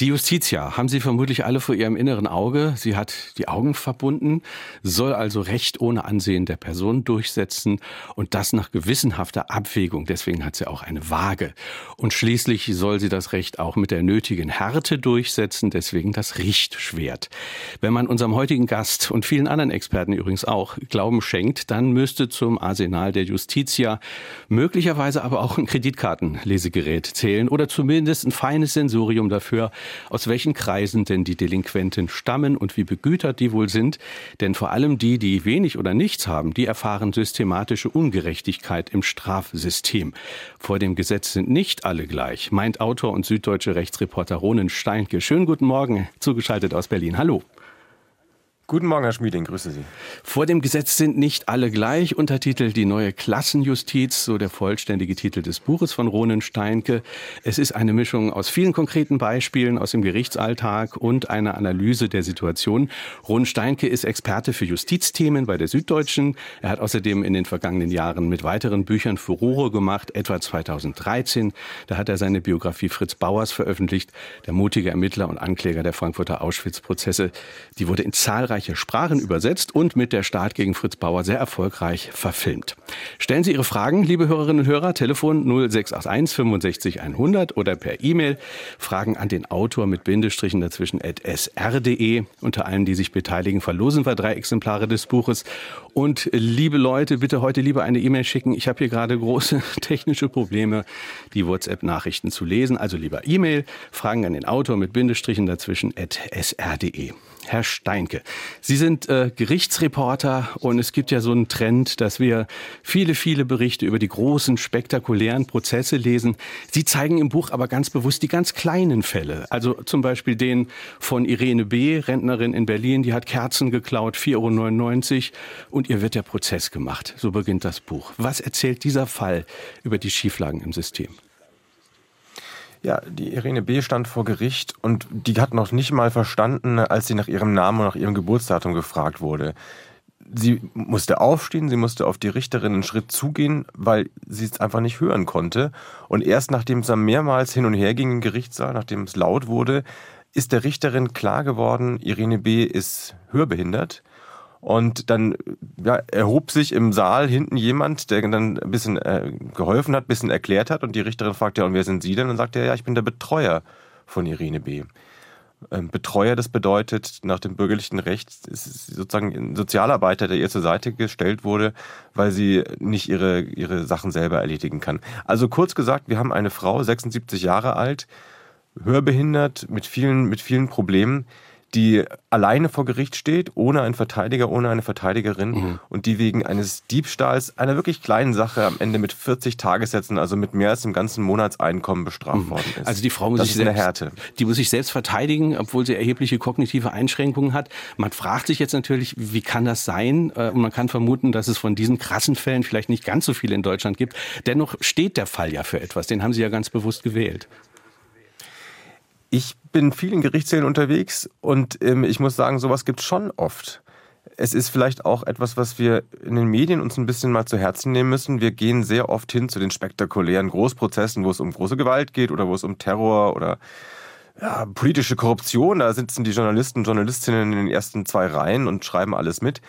Die Justitia haben Sie vermutlich alle vor Ihrem inneren Auge. Sie hat die Augen verbunden, soll also Recht ohne Ansehen der Person durchsetzen und das nach gewissenhafter Abwägung. Deswegen hat sie auch eine Waage. Und schließlich soll sie das Recht auch mit der nötigen Härte durchsetzen, deswegen das Richtschwert. Wenn man unserem heutigen Gast und vielen anderen Experten übrigens auch Glauben schenkt, dann müsste zum Arsenal der Justitia möglicherweise aber auch ein Kreditkartenlesegerät zählen oder zumindest ein feines Sensorium dafür, aus welchen Kreisen denn die Delinquenten stammen und wie begütert die wohl sind. Denn vor allem die, die wenig oder nichts haben, die erfahren systematische Ungerechtigkeit im Strafsystem. Vor dem Gesetz sind nicht alle gleich, meint Autor und süddeutsche Rechtsreporter Ronen Steinke. Schönen guten Morgen, zugeschaltet aus Berlin. Hallo. Guten Morgen, Herr Schmieding, grüße Sie. Vor dem Gesetz sind nicht alle gleich. Untertitel Die neue Klassenjustiz, so der vollständige Titel des Buches von Ronen Steinke. Es ist eine Mischung aus vielen konkreten Beispielen aus dem Gerichtsalltag und einer Analyse der Situation. Ronen Steinke ist Experte für Justizthemen bei der Süddeutschen. Er hat außerdem in den vergangenen Jahren mit weiteren Büchern Furore gemacht, etwa 2013. Da hat er seine Biografie Fritz Bauers veröffentlicht, der mutige Ermittler und Ankläger der Frankfurter Auschwitz-Prozesse. Die wurde in zahlreichen zahlreiche Sprachen übersetzt und mit der Start gegen Fritz Bauer sehr erfolgreich verfilmt. Stellen Sie Ihre Fragen, liebe Hörerinnen und Hörer, Telefon 0681 65 100 oder per E-Mail Fragen an den Autor mit Bindestrichen dazwischen at sr.de. Unter allen, die sich beteiligen, verlosen wir drei Exemplare des Buches. Und liebe Leute, bitte heute lieber eine E-Mail schicken. Ich habe hier gerade große technische Probleme, die WhatsApp-Nachrichten zu lesen. Also lieber E-Mail, Fragen an den Autor mit Bindestrichen dazwischen at sr.de. Herr Steinke. Sie sind äh, Gerichtsreporter und es gibt ja so einen Trend, dass wir viele, viele Berichte über die großen, spektakulären Prozesse lesen. Sie zeigen im Buch aber ganz bewusst die ganz kleinen Fälle. Also zum Beispiel den von Irene B., Rentnerin in Berlin, die hat Kerzen geklaut, 4,99 Euro und ihr wird der Prozess gemacht. So beginnt das Buch. Was erzählt dieser Fall über die Schieflagen im System? Ja, die Irene B. stand vor Gericht und die hat noch nicht mal verstanden, als sie nach ihrem Namen und nach ihrem Geburtsdatum gefragt wurde. Sie musste aufstehen, sie musste auf die Richterin einen Schritt zugehen, weil sie es einfach nicht hören konnte. Und erst nachdem es dann mehrmals hin und her ging im Gerichtssaal, nachdem es laut wurde, ist der Richterin klar geworden, Irene B. ist hörbehindert und dann ja, erhob sich im Saal hinten jemand, der dann ein bisschen äh, geholfen hat, ein bisschen erklärt hat. Und die Richterin fragte, ja, und wer sind Sie denn? Und sagte er, ja, ich bin der Betreuer von Irene B. Ähm, Betreuer, das bedeutet nach dem bürgerlichen Recht, ist sozusagen ein Sozialarbeiter, der ihr zur Seite gestellt wurde, weil sie nicht ihre, ihre Sachen selber erledigen kann. Also kurz gesagt, wir haben eine Frau, 76 Jahre alt, hörbehindert, mit vielen, mit vielen Problemen, die alleine vor Gericht steht, ohne einen Verteidiger, ohne eine Verteidigerin mhm. und die wegen eines Diebstahls, einer wirklich kleinen Sache am Ende mit 40 Tagessätzen, also mit mehr als dem ganzen Monatseinkommen bestraft mhm. worden ist. Also die Frau muss das sich selbst, Härte. die muss sich selbst verteidigen, obwohl sie erhebliche kognitive Einschränkungen hat. Man fragt sich jetzt natürlich, wie kann das sein? Äh, und man kann vermuten, dass es von diesen krassen Fällen vielleicht nicht ganz so viele in Deutschland gibt. Dennoch steht der Fall ja für etwas. Den haben Sie ja ganz bewusst gewählt. Ich bin viel in Gerichtssälen unterwegs und ähm, ich muss sagen, sowas gibt es schon oft. Es ist vielleicht auch etwas, was wir in den Medien uns ein bisschen mal zu Herzen nehmen müssen. Wir gehen sehr oft hin zu den spektakulären Großprozessen, wo es um große Gewalt geht oder wo es um Terror oder ja, politische Korruption. Da sitzen die Journalisten und Journalistinnen in den ersten zwei Reihen und schreiben alles mit.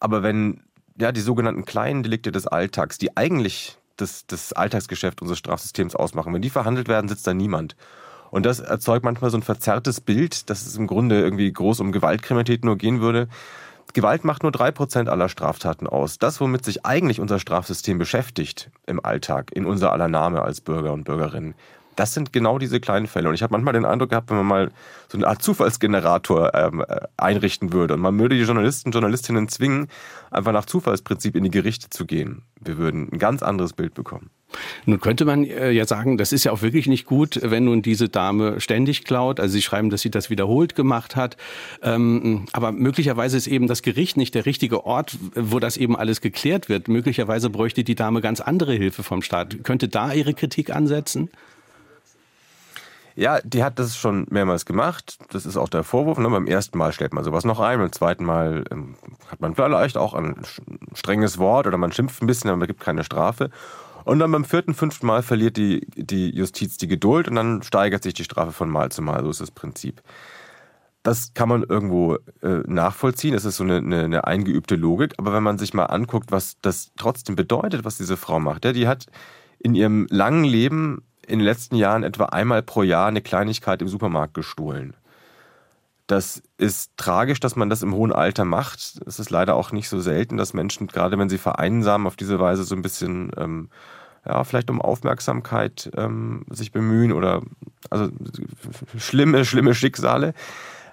Aber wenn ja, die sogenannten kleinen Delikte des Alltags, die eigentlich das, das Alltagsgeschäft unseres Strafsystems ausmachen, wenn die verhandelt werden, sitzt da niemand. Und das erzeugt manchmal so ein verzerrtes Bild, dass es im Grunde irgendwie groß um Gewaltkriminalität nur gehen würde. Gewalt macht nur drei Prozent aller Straftaten aus. Das, womit sich eigentlich unser Strafsystem beschäftigt im Alltag, in unser aller Name als Bürger und Bürgerinnen, das sind genau diese kleinen Fälle. Und ich habe manchmal den Eindruck gehabt, wenn man mal so eine Art Zufallsgenerator ähm, äh, einrichten würde und man würde die Journalisten und Journalistinnen zwingen, einfach nach Zufallsprinzip in die Gerichte zu gehen. Wir würden ein ganz anderes Bild bekommen. Nun könnte man äh, ja sagen, das ist ja auch wirklich nicht gut, wenn nun diese Dame ständig klaut. Also Sie schreiben, dass sie das wiederholt gemacht hat. Ähm, aber möglicherweise ist eben das Gericht nicht der richtige Ort, wo das eben alles geklärt wird. Möglicherweise bräuchte die Dame ganz andere Hilfe vom Staat. Könnte da Ihre Kritik ansetzen? Ja, die hat das schon mehrmals gemacht. Das ist auch der Vorwurf. Ne? Beim ersten Mal stellt man sowas noch ein, beim zweiten Mal ähm, hat man vielleicht auch ein strenges Wort oder man schimpft ein bisschen, aber man gibt keine Strafe. Und dann beim vierten, fünften Mal verliert die, die Justiz die Geduld und dann steigert sich die Strafe von Mal zu Mal. So ist das Prinzip. Das kann man irgendwo äh, nachvollziehen. Es ist so eine, eine, eine, eingeübte Logik. Aber wenn man sich mal anguckt, was das trotzdem bedeutet, was diese Frau macht, ja, die hat in ihrem langen Leben in den letzten Jahren etwa einmal pro Jahr eine Kleinigkeit im Supermarkt gestohlen. Das ist tragisch, dass man das im hohen Alter macht. Es ist leider auch nicht so selten, dass Menschen, gerade wenn sie vereinsamen, auf diese Weise so ein bisschen, ähm, ja, vielleicht um Aufmerksamkeit ähm, sich bemühen oder also schlimme, schlimme Schicksale.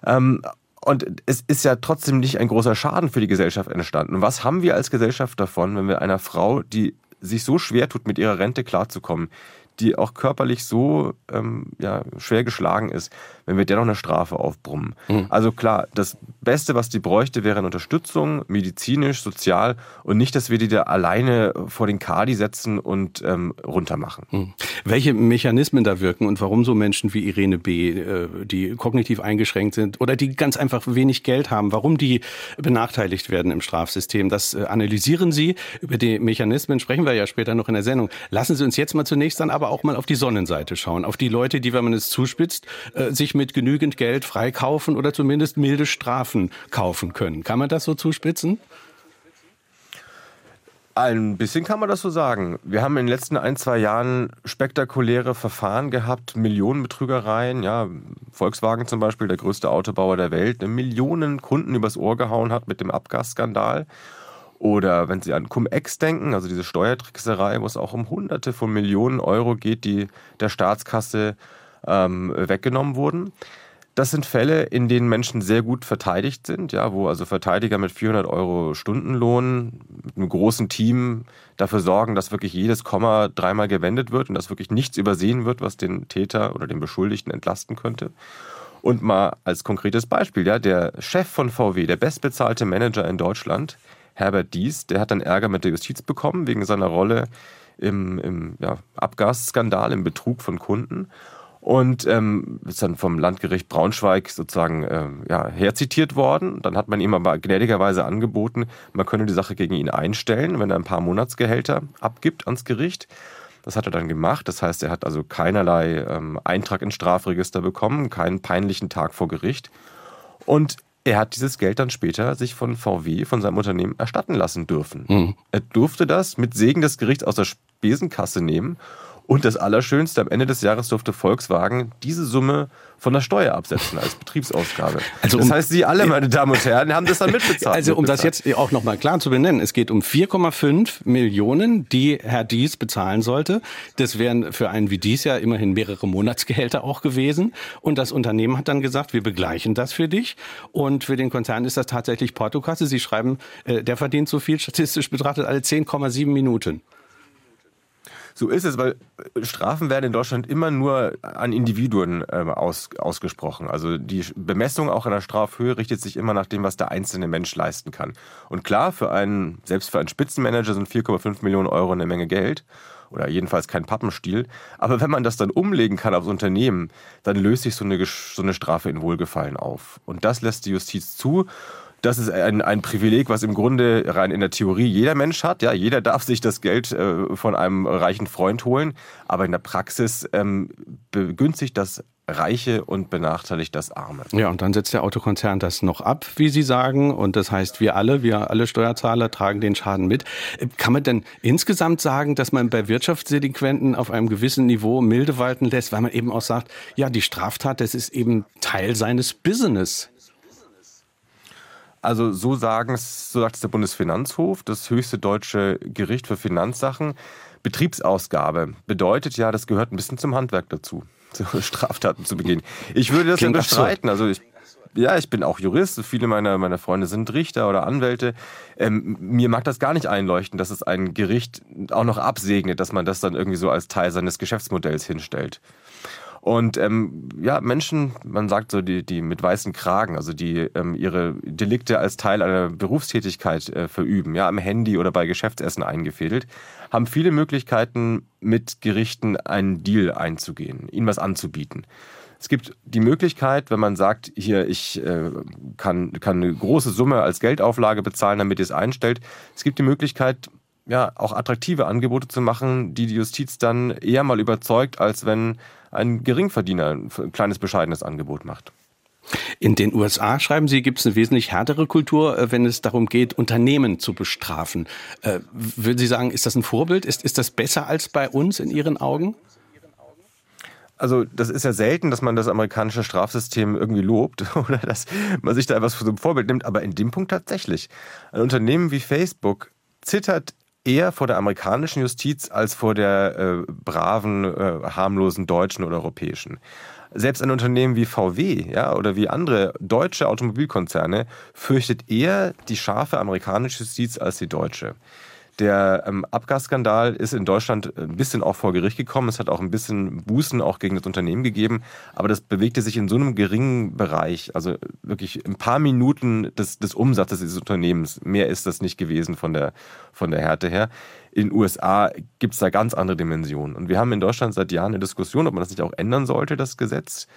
Ähm, und es ist ja trotzdem nicht ein großer Schaden für die Gesellschaft entstanden. Und was haben wir als Gesellschaft davon, wenn wir einer Frau, die sich so schwer tut, mit ihrer Rente klarzukommen, die auch körperlich so ähm, ja, schwer geschlagen ist, wenn wir der noch eine Strafe aufbrummen. Mhm. Also klar, das Beste, was die bräuchte, wäre eine Unterstützung, medizinisch, sozial und nicht, dass wir die da alleine vor den Kadi setzen und ähm, runtermachen. Mhm. Welche Mechanismen da wirken und warum so Menschen wie Irene B., äh, die kognitiv eingeschränkt sind oder die ganz einfach wenig Geld haben, warum die benachteiligt werden im Strafsystem, das äh, analysieren Sie. Über die Mechanismen sprechen wir ja später noch in der Sendung. Lassen Sie uns jetzt mal zunächst dann aber auch mal auf die Sonnenseite schauen, auf die Leute, die, wenn man es zuspitzt, äh, sich mit genügend Geld freikaufen oder zumindest milde Strafen kaufen können. Kann man das so zuspitzen? Ein bisschen kann man das so sagen. Wir haben in den letzten ein, zwei Jahren spektakuläre Verfahren gehabt, Millionenbetrügereien. Ja, Volkswagen zum Beispiel, der größte Autobauer der Welt, Millionen Kunden übers Ohr gehauen hat mit dem Abgasskandal. Oder wenn Sie an Cum-Ex denken, also diese Steuertrickserei, wo es auch um Hunderte von Millionen Euro geht, die der Staatskasse ähm, weggenommen wurden. Das sind Fälle, in denen Menschen sehr gut verteidigt sind, ja, wo also Verteidiger mit 400 Euro Stundenlohn, mit einem großen Team dafür sorgen, dass wirklich jedes Komma dreimal gewendet wird und dass wirklich nichts übersehen wird, was den Täter oder den Beschuldigten entlasten könnte. Und mal als konkretes Beispiel, ja, der Chef von VW, der bestbezahlte Manager in Deutschland, Herbert Dies, der hat dann Ärger mit der Justiz bekommen wegen seiner Rolle im, im ja, Abgasskandal, im Betrug von Kunden und ähm, ist dann vom Landgericht Braunschweig sozusagen äh, ja, herzitiert worden. Dann hat man ihm aber gnädigerweise angeboten, man könne die Sache gegen ihn einstellen, wenn er ein paar Monatsgehälter abgibt ans Gericht. Das hat er dann gemacht. Das heißt, er hat also keinerlei ähm, Eintrag ins Strafregister bekommen, keinen peinlichen Tag vor Gericht. Und er hat dieses Geld dann später sich von VW, von seinem Unternehmen, erstatten lassen dürfen. Mhm. Er durfte das mit Segen des Gerichts aus der Spesenkasse nehmen und das Allerschönste, am Ende des Jahres durfte Volkswagen diese Summe von der Steuer absetzen als Betriebsausgabe. Also das heißt, Sie alle, meine Damen und Herren, haben das dann mitbezahlt. Also um das jetzt auch nochmal klar zu benennen, es geht um 4,5 Millionen, die Herr Dies bezahlen sollte. Das wären für einen wie Dies ja immerhin mehrere Monatsgehälter auch gewesen. Und das Unternehmen hat dann gesagt, wir begleichen das für dich. Und für den Konzern ist das tatsächlich Portokasse. Sie schreiben, äh, der verdient so viel statistisch betrachtet alle 10,7 Minuten. So ist es, weil Strafen werden in Deutschland immer nur an Individuen äh, aus, ausgesprochen. Also die Bemessung auch in der Strafhöhe richtet sich immer nach dem, was der einzelne Mensch leisten kann. Und klar, für einen, selbst für einen Spitzenmanager sind 4,5 Millionen Euro eine Menge Geld oder jedenfalls kein Pappenstiel. Aber wenn man das dann umlegen kann aufs Unternehmen, dann löst sich so eine, so eine Strafe in Wohlgefallen auf. Und das lässt die Justiz zu das ist ein, ein Privileg, was im Grunde rein in der Theorie jeder Mensch hat. Ja, jeder darf sich das Geld äh, von einem reichen Freund holen, aber in der Praxis ähm, begünstigt das Reiche und benachteiligt das Arme. Ja, und dann setzt der Autokonzern das noch ab, wie Sie sagen. Und das heißt, wir alle, wir alle Steuerzahler tragen den Schaden mit. Kann man denn insgesamt sagen, dass man bei Wirtschaftsdelinquenten auf einem gewissen Niveau milde walten lässt, weil man eben auch sagt, ja, die Straftat, das ist eben Teil seines Business. Also so sagen so sagt es der Bundesfinanzhof, das höchste deutsche Gericht für Finanzsachen. Betriebsausgabe bedeutet ja, das gehört ein bisschen zum Handwerk dazu, Straftaten zu begehen. Ich würde das Klingt ja bestreiten. Also ich, ja, ich bin auch Jurist. Viele meiner, meiner Freunde sind Richter oder Anwälte. Ähm, mir mag das gar nicht einleuchten, dass es ein Gericht auch noch absegnet, dass man das dann irgendwie so als Teil seines Geschäftsmodells hinstellt. Und ähm, ja, Menschen, man sagt so, die, die mit weißen Kragen, also die ähm, ihre Delikte als Teil einer Berufstätigkeit äh, verüben, ja, am Handy oder bei Geschäftsessen eingefädelt, haben viele Möglichkeiten, mit Gerichten einen Deal einzugehen, ihnen was anzubieten. Es gibt die Möglichkeit, wenn man sagt, hier, ich äh, kann, kann eine große Summe als Geldauflage bezahlen, damit ihr es einstellt. Es gibt die Möglichkeit, ja, auch attraktive Angebote zu machen, die die Justiz dann eher mal überzeugt, als wenn ein Geringverdiener ein kleines, bescheidenes Angebot macht. In den USA, schreiben Sie, gibt es eine wesentlich härtere Kultur, äh, wenn es darum geht, Unternehmen zu bestrafen. Äh, würden Sie sagen, ist das ein Vorbild? Ist, ist das besser als bei uns in Ihren Augen? also das ist ja selten, dass man das amerikanische Strafsystem irgendwie lobt oder dass man sich da etwas für so ein Vorbild nimmt, aber in dem Punkt tatsächlich. Ein Unternehmen wie Facebook zittert eher vor der amerikanischen Justiz als vor der äh, braven, äh, harmlosen deutschen oder europäischen. Selbst ein Unternehmen wie VW ja, oder wie andere deutsche Automobilkonzerne fürchtet eher die scharfe amerikanische Justiz als die deutsche. Der ähm, Abgasskandal ist in Deutschland ein bisschen auch vor Gericht gekommen. Es hat auch ein bisschen Bußen auch gegen das Unternehmen gegeben. Aber das bewegte sich in so einem geringen Bereich, also wirklich ein paar Minuten des, des Umsatzes dieses Unternehmens. Mehr ist das nicht gewesen von der, von der Härte her. In den USA gibt es da ganz andere Dimensionen. Und wir haben in Deutschland seit Jahren eine Diskussion, ob man das nicht auch ändern sollte, das Gesetz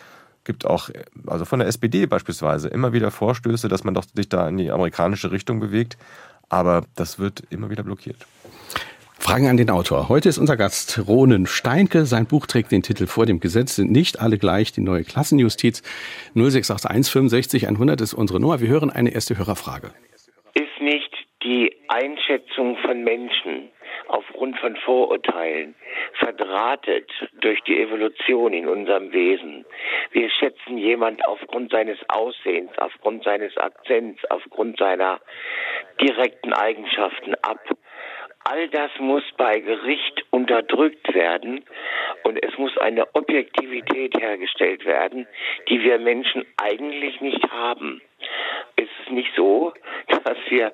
gibt auch, also von der SPD beispielsweise, immer wieder Vorstöße, dass man doch sich da in die amerikanische Richtung bewegt. Aber das wird immer wieder blockiert. Fragen an den Autor. Heute ist unser Gast Ronen Steinke. Sein Buch trägt den Titel Vor dem Gesetz sind nicht alle gleich. Die neue Klassenjustiz 0681 65 100 ist unsere Nummer. Wir hören eine erste Hörerfrage. Ist nicht die Einschätzung von Menschen aufgrund von Vorurteilen verdrahtet durch die Evolution in unserem Wesen. Wir schätzen jemand aufgrund seines Aussehens, aufgrund seines Akzents, aufgrund seiner direkten Eigenschaften ab. All das muss bei Gericht unterdrückt werden und es muss eine Objektivität hergestellt werden, die wir Menschen eigentlich nicht haben. Ist es nicht so, dass wir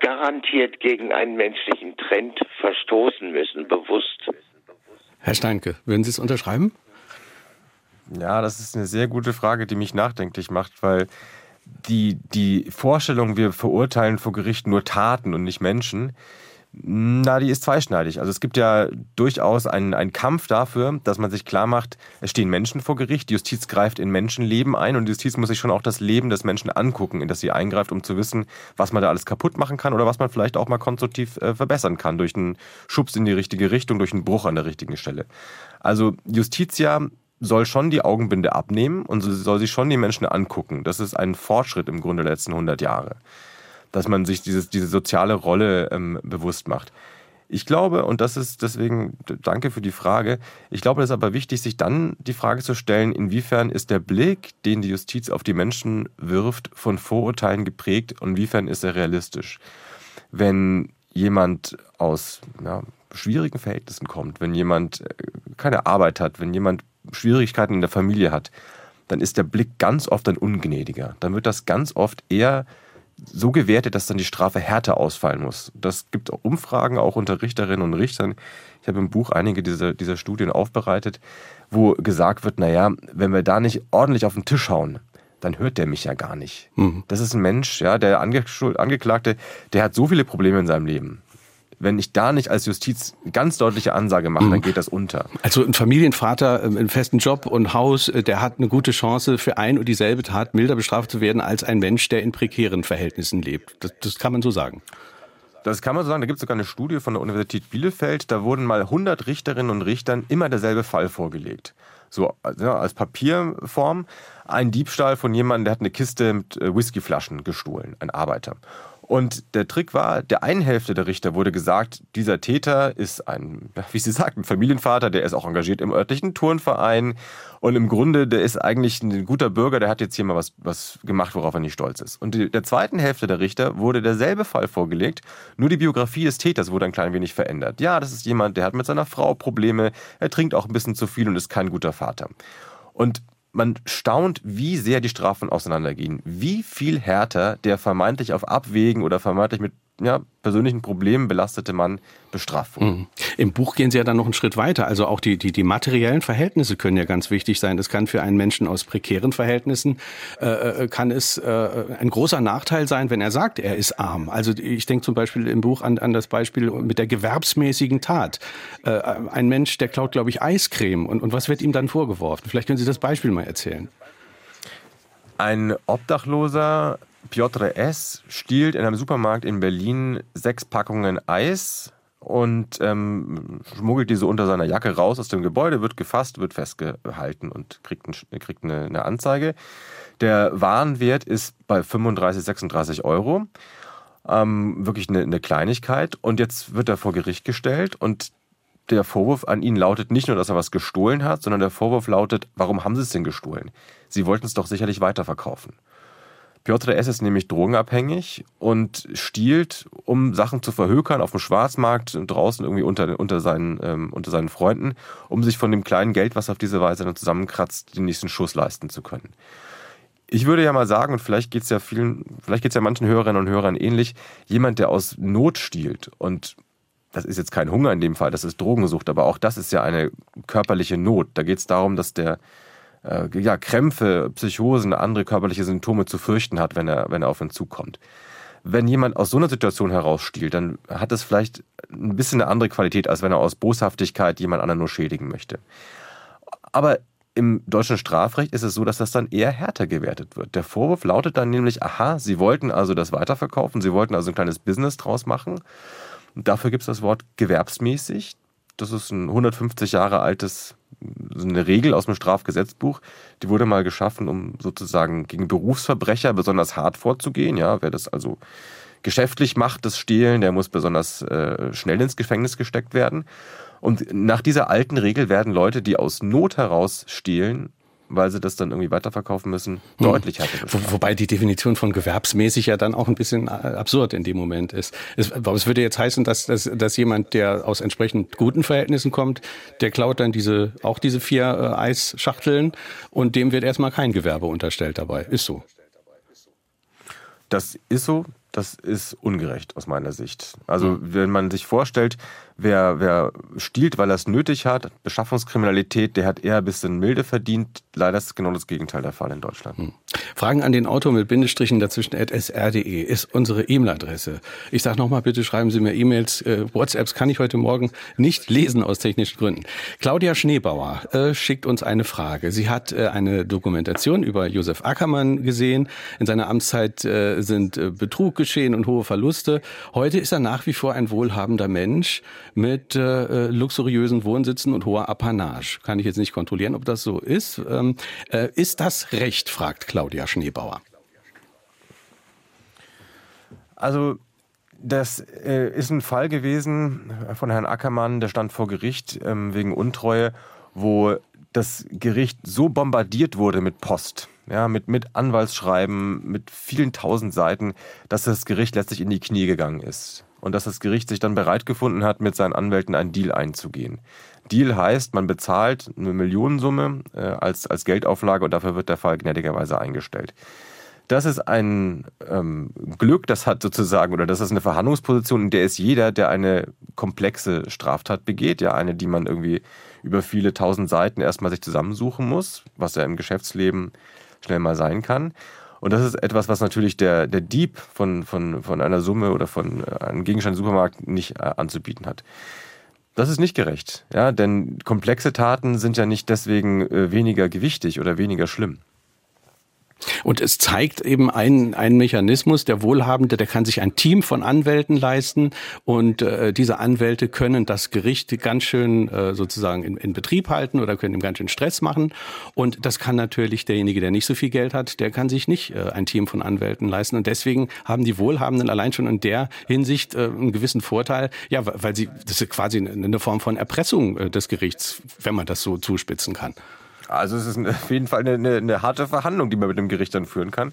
garantiert gegen einen menschlichen Trend verstoßen müssen, bewusst? Herr Steinke, würden Sie es unterschreiben? Ja, das ist eine sehr gute Frage, die mich nachdenklich macht, weil die, die Vorstellung, wir verurteilen vor Gericht nur Taten und nicht Menschen, na, die ist zweischneidig. Also es gibt ja durchaus einen, einen Kampf dafür, dass man sich klar macht, es stehen Menschen vor Gericht, die Justiz greift in Menschenleben ein und die Justiz muss sich schon auch das Leben des Menschen angucken, in das sie eingreift, um zu wissen, was man da alles kaputt machen kann oder was man vielleicht auch mal konstruktiv äh, verbessern kann durch einen Schubs in die richtige Richtung, durch einen Bruch an der richtigen Stelle. Also Justitia soll schon die Augenbinde abnehmen und soll sich schon die Menschen angucken. Das ist ein Fortschritt im Grunde der letzten 100 Jahre dass man sich dieses, diese soziale Rolle ähm, bewusst macht. Ich glaube, und das ist deswegen, danke für die Frage, ich glaube, es ist aber wichtig, sich dann die Frage zu stellen, inwiefern ist der Blick, den die Justiz auf die Menschen wirft, von Vorurteilen geprägt und inwiefern ist er realistisch. Wenn jemand aus ja, schwierigen Verhältnissen kommt, wenn jemand äh, keine Arbeit hat, wenn jemand Schwierigkeiten in der Familie hat, dann ist der Blick ganz oft ein ungnädiger. Dann wird das ganz oft eher so gewertet, dass dann die Strafe härter ausfallen muss. Das gibt Umfragen auch unter Richterinnen und Richtern. Ich habe im Buch einige dieser, dieser Studien aufbereitet, wo gesagt wird, naja, wenn wir da nicht ordentlich auf den Tisch hauen, dann hört der mich ja gar nicht. Mhm. Das ist ein Mensch, ja, der Angeklagte, der hat so viele Probleme in seinem Leben wenn ich da nicht als Justiz ganz deutliche Ansage mache, dann geht das unter. Also ein Familienvater im ähm, festen Job und Haus, äh, der hat eine gute Chance, für ein und dieselbe Tat milder bestraft zu werden als ein Mensch, der in prekären Verhältnissen lebt. Das, das kann man so sagen. Das kann man so sagen. Da gibt es sogar eine Studie von der Universität Bielefeld. Da wurden mal 100 Richterinnen und Richtern immer derselbe Fall vorgelegt. So ja, als Papierform. Ein Diebstahl von jemandem, der hat eine Kiste mit äh, Whiskyflaschen gestohlen, ein Arbeiter. Und der Trick war, der einen Hälfte der Richter wurde gesagt, dieser Täter ist ein, wie Sie sagten, Familienvater, der ist auch engagiert im örtlichen Turnverein und im Grunde, der ist eigentlich ein guter Bürger, der hat jetzt hier mal was, was gemacht, worauf er nicht stolz ist. Und der zweiten Hälfte der Richter wurde derselbe Fall vorgelegt, nur die Biografie des Täters wurde ein klein wenig verändert. Ja, das ist jemand, der hat mit seiner Frau Probleme, er trinkt auch ein bisschen zu viel und ist kein guter Vater. Und man staunt, wie sehr die Strafen auseinandergehen. Wie viel härter der vermeintlich auf Abwägen oder vermeintlich mit ja, persönlichen Problemen belastete Mann bestraft wurde. Mhm. Im Buch gehen Sie ja dann noch einen Schritt weiter. Also auch die, die, die materiellen Verhältnisse können ja ganz wichtig sein. Es kann für einen Menschen aus prekären Verhältnissen, äh, äh, kann es äh, ein großer Nachteil sein, wenn er sagt, er ist arm. Also ich denke zum Beispiel im Buch an, an das Beispiel mit der gewerbsmäßigen Tat. Äh, ein Mensch, der klaut, glaube ich, Eiscreme. Und, und was wird ihm dann vorgeworfen? Vielleicht können Sie das Beispiel mal erzählen. Ein Obdachloser Piotr S. stiehlt in einem Supermarkt in Berlin sechs Packungen Eis und ähm, schmuggelt diese unter seiner Jacke raus aus dem Gebäude, wird gefasst, wird festgehalten und kriegt, ein, kriegt eine, eine, Anzeige. Der Warenwert ist bei 35, 36 Euro. Ähm, wirklich eine, eine Kleinigkeit. Und jetzt wird er vor Gericht gestellt und der Vorwurf an ihn lautet nicht nur, dass er was gestohlen hat, sondern der Vorwurf lautet, warum haben Sie es denn gestohlen? Sie wollten es doch sicherlich weiterverkaufen. Piotr S. ist nämlich drogenabhängig und stiehlt, um Sachen zu verhökern auf dem Schwarzmarkt draußen irgendwie unter, unter, seinen, ähm, unter seinen Freunden, um sich von dem kleinen Geld, was er auf diese Weise dann zusammenkratzt, den nächsten Schuss leisten zu können. Ich würde ja mal sagen, und vielleicht geht es ja vielen, vielleicht geht es ja manchen Hörerinnen und Hörern ähnlich, jemand, der aus Not stiehlt und das ist jetzt kein Hunger in dem Fall, das ist Drogensucht, aber auch das ist ja eine körperliche Not. Da geht es darum, dass der äh, ja, Krämpfe, Psychosen, andere körperliche Symptome zu fürchten hat, wenn er, wenn er auf ihn zukommt. Wenn jemand aus so einer Situation herausstiehlt, dann hat es vielleicht ein bisschen eine andere Qualität, als wenn er aus Boshaftigkeit jemand anderen nur schädigen möchte. Aber im deutschen Strafrecht ist es so, dass das dann eher härter gewertet wird. Der Vorwurf lautet dann nämlich, aha, Sie wollten also das weiterverkaufen, Sie wollten also ein kleines Business draus machen. Und dafür gibt es das Wort gewerbsmäßig. Das ist ein 150 Jahre altes eine Regel aus dem Strafgesetzbuch, die wurde mal geschaffen, um sozusagen gegen Berufsverbrecher besonders hart vorzugehen. Ja, wer das also geschäftlich macht, das Stehlen, der muss besonders äh, schnell ins Gefängnis gesteckt werden. Und nach dieser alten Regel werden Leute, die aus Not heraus stehlen, weil sie das dann irgendwie weiterverkaufen müssen, hm. deutlich härter Wo, Wobei die Definition von gewerbsmäßig ja dann auch ein bisschen äh, absurd in dem Moment ist. Es, es würde jetzt heißen, dass, dass, dass jemand, der aus entsprechend guten Verhältnissen kommt, der klaut dann diese, auch diese vier äh, Eisschachteln und dem wird erstmal kein Gewerbe unterstellt dabei. Ist so. Das ist so. Das ist ungerecht aus meiner Sicht. Also, hm. wenn man sich vorstellt, Wer, wer stiehlt, weil er es nötig hat, Beschaffungskriminalität, der hat eher ein bisschen milde verdient. Leider ist genau das Gegenteil der Fall in Deutschland. Hm. Fragen an den Autor mit Bindestrichen dazwischen sr.de ist unsere E-Mail-Adresse. Ich sage nochmal, bitte schreiben Sie mir E-Mails. Äh, WhatsApps kann ich heute Morgen nicht lesen aus technischen Gründen. Claudia Schneebauer äh, schickt uns eine Frage. Sie hat äh, eine Dokumentation über Josef Ackermann gesehen. In seiner Amtszeit äh, sind äh, Betrug geschehen und hohe Verluste. Heute ist er nach wie vor ein wohlhabender Mensch mit äh, luxuriösen Wohnsitzen und hoher Apanage. Kann ich jetzt nicht kontrollieren, ob das so ist. Ähm, äh, ist das recht, fragt Claudia Schneebauer. Also das äh, ist ein Fall gewesen von Herrn Ackermann, der stand vor Gericht ähm, wegen Untreue, wo das Gericht so bombardiert wurde mit Post, ja, mit, mit Anwaltsschreiben, mit vielen tausend Seiten, dass das Gericht letztlich in die Knie gegangen ist und dass das Gericht sich dann bereit gefunden hat, mit seinen Anwälten einen Deal einzugehen. Deal heißt, man bezahlt eine Millionensumme äh, als, als Geldauflage und dafür wird der Fall gnädigerweise eingestellt. Das ist ein ähm, Glück, das hat sozusagen, oder das ist eine Verhandlungsposition, in der ist jeder, der eine komplexe Straftat begeht, ja, eine, die man irgendwie über viele tausend Seiten erstmal sich zusammensuchen muss, was ja im Geschäftsleben schnell mal sein kann. Und das ist etwas, was natürlich der, der Dieb von, von, von einer Summe oder von äh, einem Gegenstand im Supermarkt nicht äh, anzubieten hat. Das ist nicht gerecht, ja, denn komplexe Taten sind ja nicht deswegen äh, weniger gewichtig oder weniger schlimm. Und es zeigt eben einen, einen Mechanismus, der Wohlhabende, der kann sich ein Team von Anwälten leisten und äh, diese Anwälte können das Gericht ganz schön äh, sozusagen in, in Betrieb halten oder können ihm ganz schön Stress machen. Und das kann natürlich derjenige, der nicht so viel Geld hat, der kann sich nicht äh, ein Team von Anwälten leisten. Und deswegen haben die Wohlhabenden allein schon in der Hinsicht äh, einen gewissen Vorteil, ja, weil sie, das ist quasi eine Form von Erpressung äh, des Gerichts, wenn man das so zuspitzen kann. Also es ist auf jeden Fall eine, eine, eine harte Verhandlung, die man mit dem Gericht dann führen kann.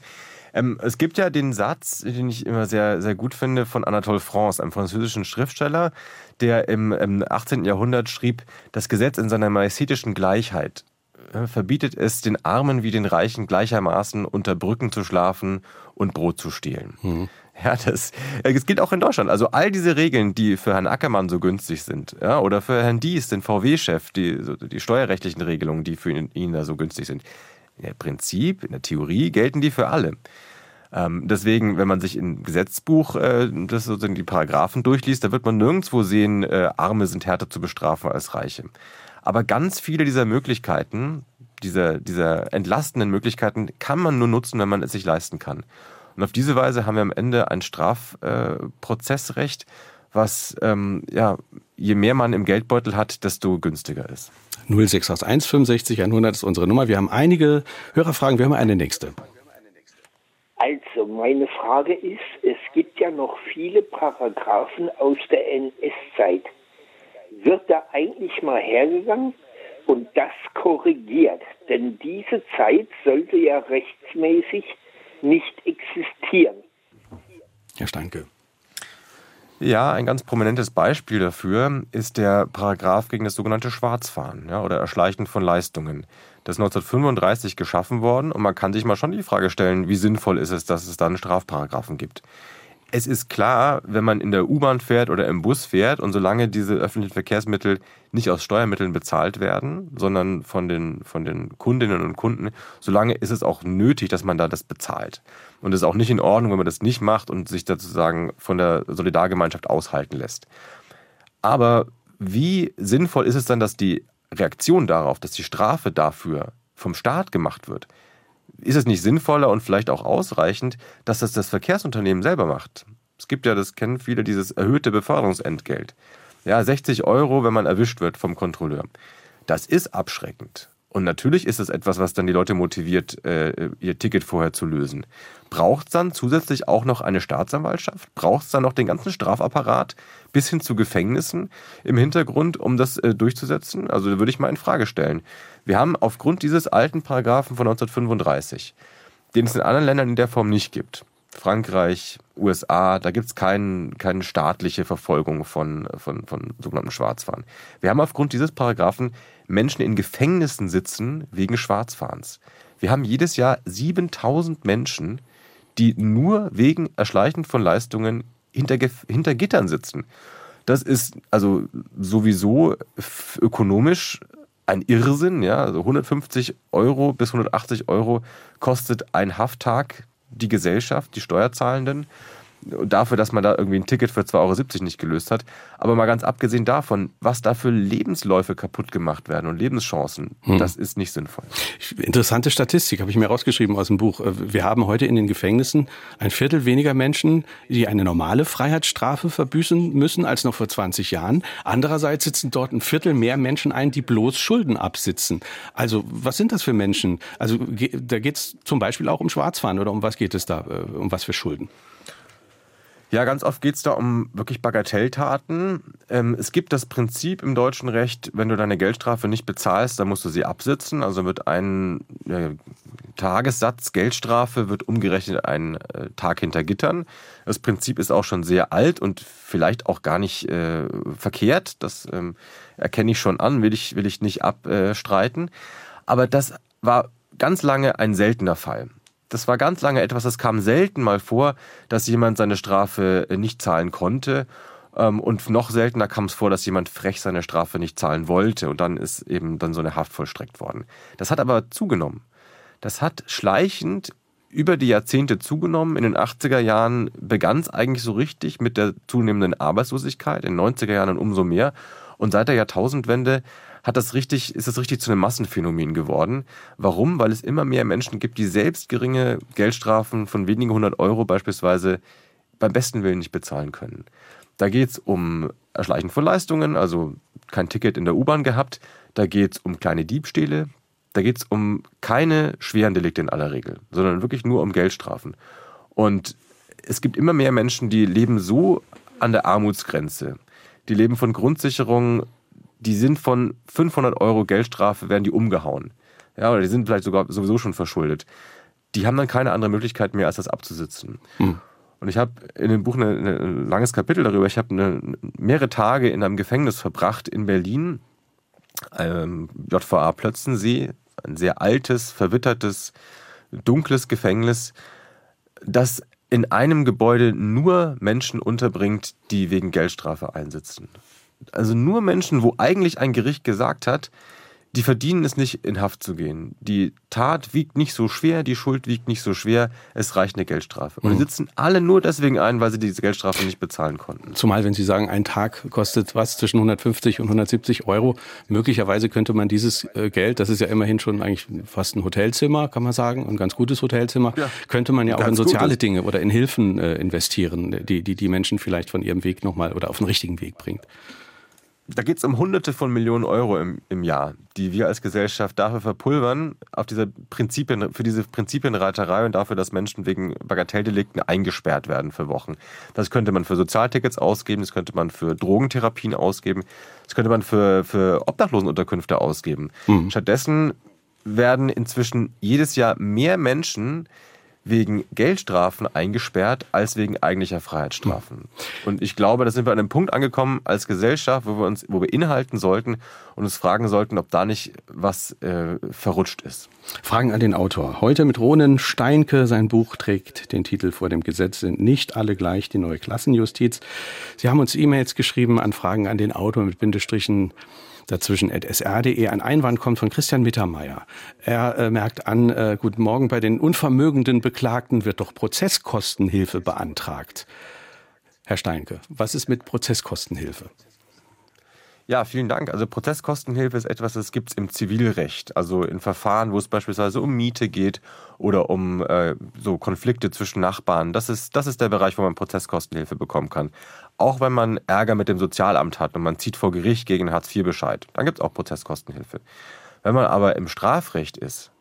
Ähm, es gibt ja den Satz, den ich immer sehr, sehr gut finde, von Anatole France, einem französischen Schriftsteller, der im, im 18. Jahrhundert schrieb, das Gesetz in seiner majestätischen Gleichheit äh, verbietet es den Armen wie den Reichen gleichermaßen unter Brücken zu schlafen und Brot zu stehlen. Mhm. Ja, das, äh, das gilt auch in Deutschland. Also all diese Regeln, die für Herrn Ackermann so günstig sind, ja, oder für Herrn Dies, den VW-Chef, die, die steuerrechtlichen Regelungen, die für ihn, ihn da so günstig sind, im Prinzip, in der Theorie gelten die für alle. Ähm, deswegen, wenn man sich im Gesetzbuch äh, das sozusagen die Paragraphen durchliest, da wird man nirgendwo sehen, äh, Arme sind härter zu bestrafen als Reiche. Aber ganz viele dieser Möglichkeiten, dieser, dieser entlastenden Möglichkeiten, kann man nur nutzen, wenn man es sich leisten kann. Und auf diese Weise haben wir am Ende ein Strafprozessrecht, äh, was ähm, ja, je mehr man im Geldbeutel hat, desto günstiger ist. 0681 65 100 ist unsere Nummer. Wir haben einige Hörerfragen. Wir haben eine nächste. Also, meine Frage ist, es gibt ja noch viele Paragraphen aus der NS-Zeit. Wird da eigentlich mal hergegangen und das korrigiert? Denn diese Zeit sollte ja rechtsmäßig nicht existieren. Herr Steinke. Ja, ein ganz prominentes Beispiel dafür ist der Paragraph gegen das sogenannte Schwarzfahren ja, oder Erschleichen von Leistungen. Das ist 1935 geschaffen worden und man kann sich mal schon die Frage stellen, wie sinnvoll ist es, dass es da einen Strafparagraphen gibt. Es ist klar, wenn man in der U-Bahn fährt oder im Bus fährt und solange diese öffentlichen Verkehrsmittel nicht aus Steuermitteln bezahlt werden, sondern von den, von den Kundinnen und Kunden, solange ist es auch nötig, dass man da das bezahlt. Und es ist auch nicht in Ordnung, wenn man das nicht macht und sich sozusagen von der Solidargemeinschaft aushalten lässt. Aber wie sinnvoll ist es dann, dass die Reaktion darauf, dass die Strafe dafür vom Staat gemacht wird, ist es nicht sinnvoller und vielleicht auch ausreichend, dass das das Verkehrsunternehmen selber macht? Es gibt ja, das kennen viele, dieses erhöhte Beförderungsentgelt. Ja, 60 Euro, wenn man erwischt wird vom Kontrolleur. Das ist abschreckend. Und natürlich ist es etwas, was dann die Leute motiviert, äh, ihr Ticket vorher zu lösen. Braucht es dann zusätzlich auch noch eine Staatsanwaltschaft? Braucht es dann noch den ganzen Strafapparat bis hin zu Gefängnissen im Hintergrund, um das äh, durchzusetzen? Also würde ich mal in Frage stellen. Wir haben aufgrund dieses alten Paragraphen von 1935, den es in anderen Ländern in der Form nicht gibt, Frankreich, USA, da gibt es kein, keine staatliche Verfolgung von, von, von sogenannten Schwarzfahren. Wir haben aufgrund dieses Paragraphen Menschen in Gefängnissen sitzen wegen Schwarzfahrens. Wir haben jedes Jahr 7000 Menschen, die nur wegen Erschleichen von Leistungen hinter, hinter Gittern sitzen. Das ist also sowieso ökonomisch ein Irrsinn. Ja? Also 150 Euro bis 180 Euro kostet ein Hafttag die Gesellschaft, die Steuerzahlenden dafür, dass man da irgendwie ein Ticket für 2,70 Euro nicht gelöst hat. Aber mal ganz abgesehen davon, was da für Lebensläufe kaputt gemacht werden und Lebenschancen, hm. das ist nicht sinnvoll. Interessante Statistik habe ich mir rausgeschrieben aus dem Buch. Wir haben heute in den Gefängnissen ein Viertel weniger Menschen, die eine normale Freiheitsstrafe verbüßen müssen, als noch vor 20 Jahren. Andererseits sitzen dort ein Viertel mehr Menschen ein, die bloß Schulden absitzen. Also was sind das für Menschen? Also da geht es zum Beispiel auch um Schwarzfahren oder um was geht es da? Äh, um was für Schulden? Ja, ganz oft geht es da um wirklich Bagatelltaten. Ähm, es gibt das Prinzip im deutschen Recht, wenn du deine Geldstrafe nicht bezahlst, dann musst du sie absitzen. Also wird ein ja, Tagessatz Geldstrafe wird umgerechnet einen äh, Tag hinter Gittern. Das Prinzip ist auch schon sehr alt und vielleicht auch gar nicht äh, verkehrt. Das ähm, erkenne ich schon an, will ich, will ich nicht abstreiten. Aber das war ganz lange ein seltener Fall das war ganz lange etwas, das kam selten mal vor, dass jemand seine Strafe äh, nicht zahlen konnte. Ähm, und noch seltener kam es vor, dass jemand frech seine Strafe nicht zahlen wollte. Und dann ist eben dann so eine Haft vollstreckt worden. Das hat aber zugenommen. Das hat schleichend über die Jahrzehnte zugenommen. In den 80er Jahren begann es eigentlich so richtig mit der zunehmenden Arbeitslosigkeit, in den 90er Jahren umso mehr. Und seit der Jahrtausendwende hat das richtig, ist das richtig zu einem Massenphänomen geworden. Warum? Weil es immer mehr Menschen gibt, die selbst geringe Geldstrafen von wenigen hundert Euro beispielsweise beim besten Willen nicht bezahlen können. Da geht es um Erschleichen von Leistungen, also kein Ticket in der U-Bahn gehabt. Da geht es um kleine Diebstähle. Da geht es um keine schweren Delikte in aller Regel, sondern wirklich nur um Geldstrafen. Und es gibt immer mehr Menschen, die leben so an der Armutsgrenze. Die leben von Grundsicherung die sind von 500 Euro Geldstrafe, werden die umgehauen. Ja, oder die sind vielleicht sogar sowieso schon verschuldet. Die haben dann keine andere Möglichkeit mehr, als das abzusitzen. Hm. Und ich habe in dem Buch ein langes Kapitel darüber. Ich habe mehrere Tage in einem Gefängnis verbracht in Berlin, ähm, JVA Plötzensee, ein sehr altes, verwittertes, dunkles Gefängnis, das in einem Gebäude nur Menschen unterbringt, die wegen Geldstrafe einsitzen. Also nur Menschen, wo eigentlich ein Gericht gesagt hat, die verdienen es nicht, in Haft zu gehen. Die Tat wiegt nicht so schwer, die Schuld wiegt nicht so schwer, es reicht eine Geldstrafe. Und die mhm. sitzen alle nur deswegen ein, weil sie diese Geldstrafe nicht bezahlen konnten. Zumal, wenn Sie sagen, ein Tag kostet was zwischen 150 und 170 Euro, möglicherweise könnte man dieses äh, Geld, das ist ja immerhin schon eigentlich fast ein Hotelzimmer, kann man sagen, ein ganz gutes Hotelzimmer, ja, könnte man ja auch in soziale gutes. Dinge oder in Hilfen äh, investieren, die, die die Menschen vielleicht von ihrem Weg nochmal oder auf den richtigen Weg bringt da geht es um Hunderte von Millionen Euro im, im Jahr, die wir als Gesellschaft dafür verpulvern, auf diese Prinzipien, für diese Prinzipienreiterei und dafür, dass Menschen wegen Bagatelldelikten eingesperrt werden für Wochen. Das könnte man für Sozialtickets ausgeben, das könnte man für Drogentherapien ausgeben, das könnte man für, für Obdachlosenunterkünfte ausgeben. Mhm. Stattdessen werden inzwischen jedes Jahr mehr Menschen wegen Geldstrafen eingesperrt als wegen eigentlicher Freiheitsstrafen. Und ich glaube, da sind wir an einem Punkt angekommen als Gesellschaft, wo wir uns, wo wir inhalten sollten und uns fragen sollten, ob da nicht was äh, verrutscht ist. Fragen an den Autor. Heute mit Ronen Steinke. Sein Buch trägt den Titel Vor dem Gesetz sind nicht alle gleich die neue Klassenjustiz. Sie haben uns E-Mails geschrieben an Fragen an den Autor mit Bindestrichen dazwischen sr.de. Ein Einwand kommt von Christian Mittermeier. Er äh, merkt an, äh, guten Morgen, bei den unvermögenden Beklagten wird doch Prozesskostenhilfe beantragt. Herr Steinke, was ist mit Prozesskostenhilfe? Ja, vielen Dank. Also Prozesskostenhilfe ist etwas, das gibt es im Zivilrecht. Also in Verfahren, wo es beispielsweise um Miete geht oder um äh, so Konflikte zwischen Nachbarn. Das ist, das ist der Bereich, wo man Prozesskostenhilfe bekommen kann. Auch wenn man Ärger mit dem Sozialamt hat und man zieht vor Gericht gegen Hartz IV Bescheid, dann gibt es auch Prozesskostenhilfe. Wenn man aber im Strafrecht ist,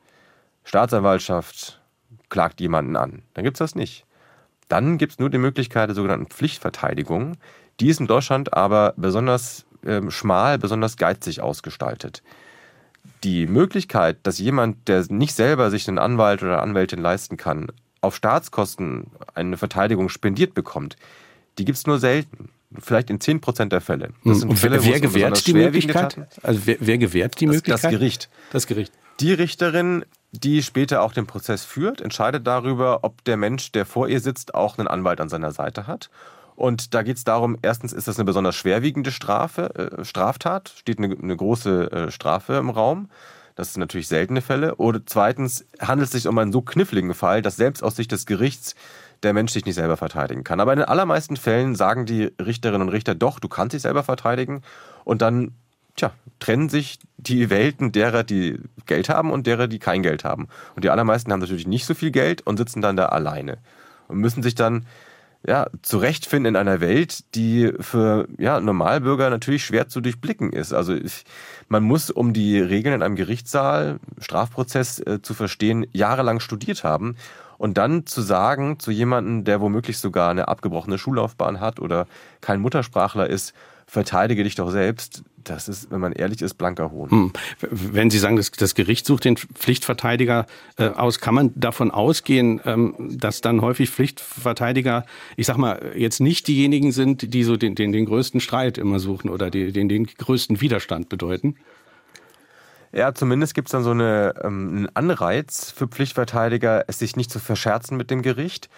Staatsanwaltschaft klagt jemanden an, dann gibt es das nicht. Dann gibt es nur die Möglichkeit der sogenannten Pflichtverteidigung. Die ist in Deutschland aber besonders äh, schmal, besonders geizig ausgestaltet. Die Möglichkeit, dass jemand, der nicht selber sich einen Anwalt oder Anwältin leisten kann, auf Staatskosten eine Verteidigung spendiert bekommt, die gibt es nur selten. Vielleicht in 10% der Fälle. Das sind Fälle, wer gewährt die Möglichkeit? Also wer, wer, gewährt die das, Möglichkeit? Das Gericht. Das Gericht. Die Richterin, die später auch den Prozess führt, entscheidet darüber, ob der Mensch, der vor ihr sitzt, auch einen Anwalt an seiner Seite hat. Und da geht es darum, erstens ist das eine besonders schwerwiegende Strafe, äh, Straftat, steht eine, eine große äh, Strafe im Raum. Das sind natürlich seltene Fälle. Oder zweitens handelt es sich um einen so kniffligen Fall, dass selbst aus Sicht des Gerichts der Mensch sich nicht selber verteidigen kann. Aber in den allermeisten Fällen sagen die Richterinnen und Richter doch, du kannst dich selber verteidigen. Und dann, tja, trennen sich die Welten derer, die Geld haben und derer, die kein Geld haben. Und die allermeisten haben natürlich nicht so viel Geld und sitzen dann da alleine. Und müssen sich dann ja, zurechtfinden in einer Welt, die für ja, Normalbürger natürlich schwer zu durchblicken ist. Also ich, man muss, um die Regeln in einem Gerichtssaal, Strafprozess äh, zu verstehen, jahrelang studiert haben. Und dann zu sagen zu jemandem, der womöglich sogar eine abgebrochene Schullaufbahn hat oder kein Muttersprachler ist, verteidige dich doch selbst, das ist, wenn man ehrlich ist, blanker Hohn. Hm. Wenn Sie sagen, das, das Gericht sucht den Pflichtverteidiger äh, aus, kann man davon ausgehen, ähm, dass dann häufig Pflichtverteidiger, ich sag mal, jetzt nicht diejenigen sind, die so den, den, den größten Streit immer suchen oder die, den, den größten Widerstand bedeuten? Ja, zumindest gibt es dann so eine, ähm, einen Anreiz für Pflichtverteidiger, es sich nicht zu verscherzen mit dem Gericht.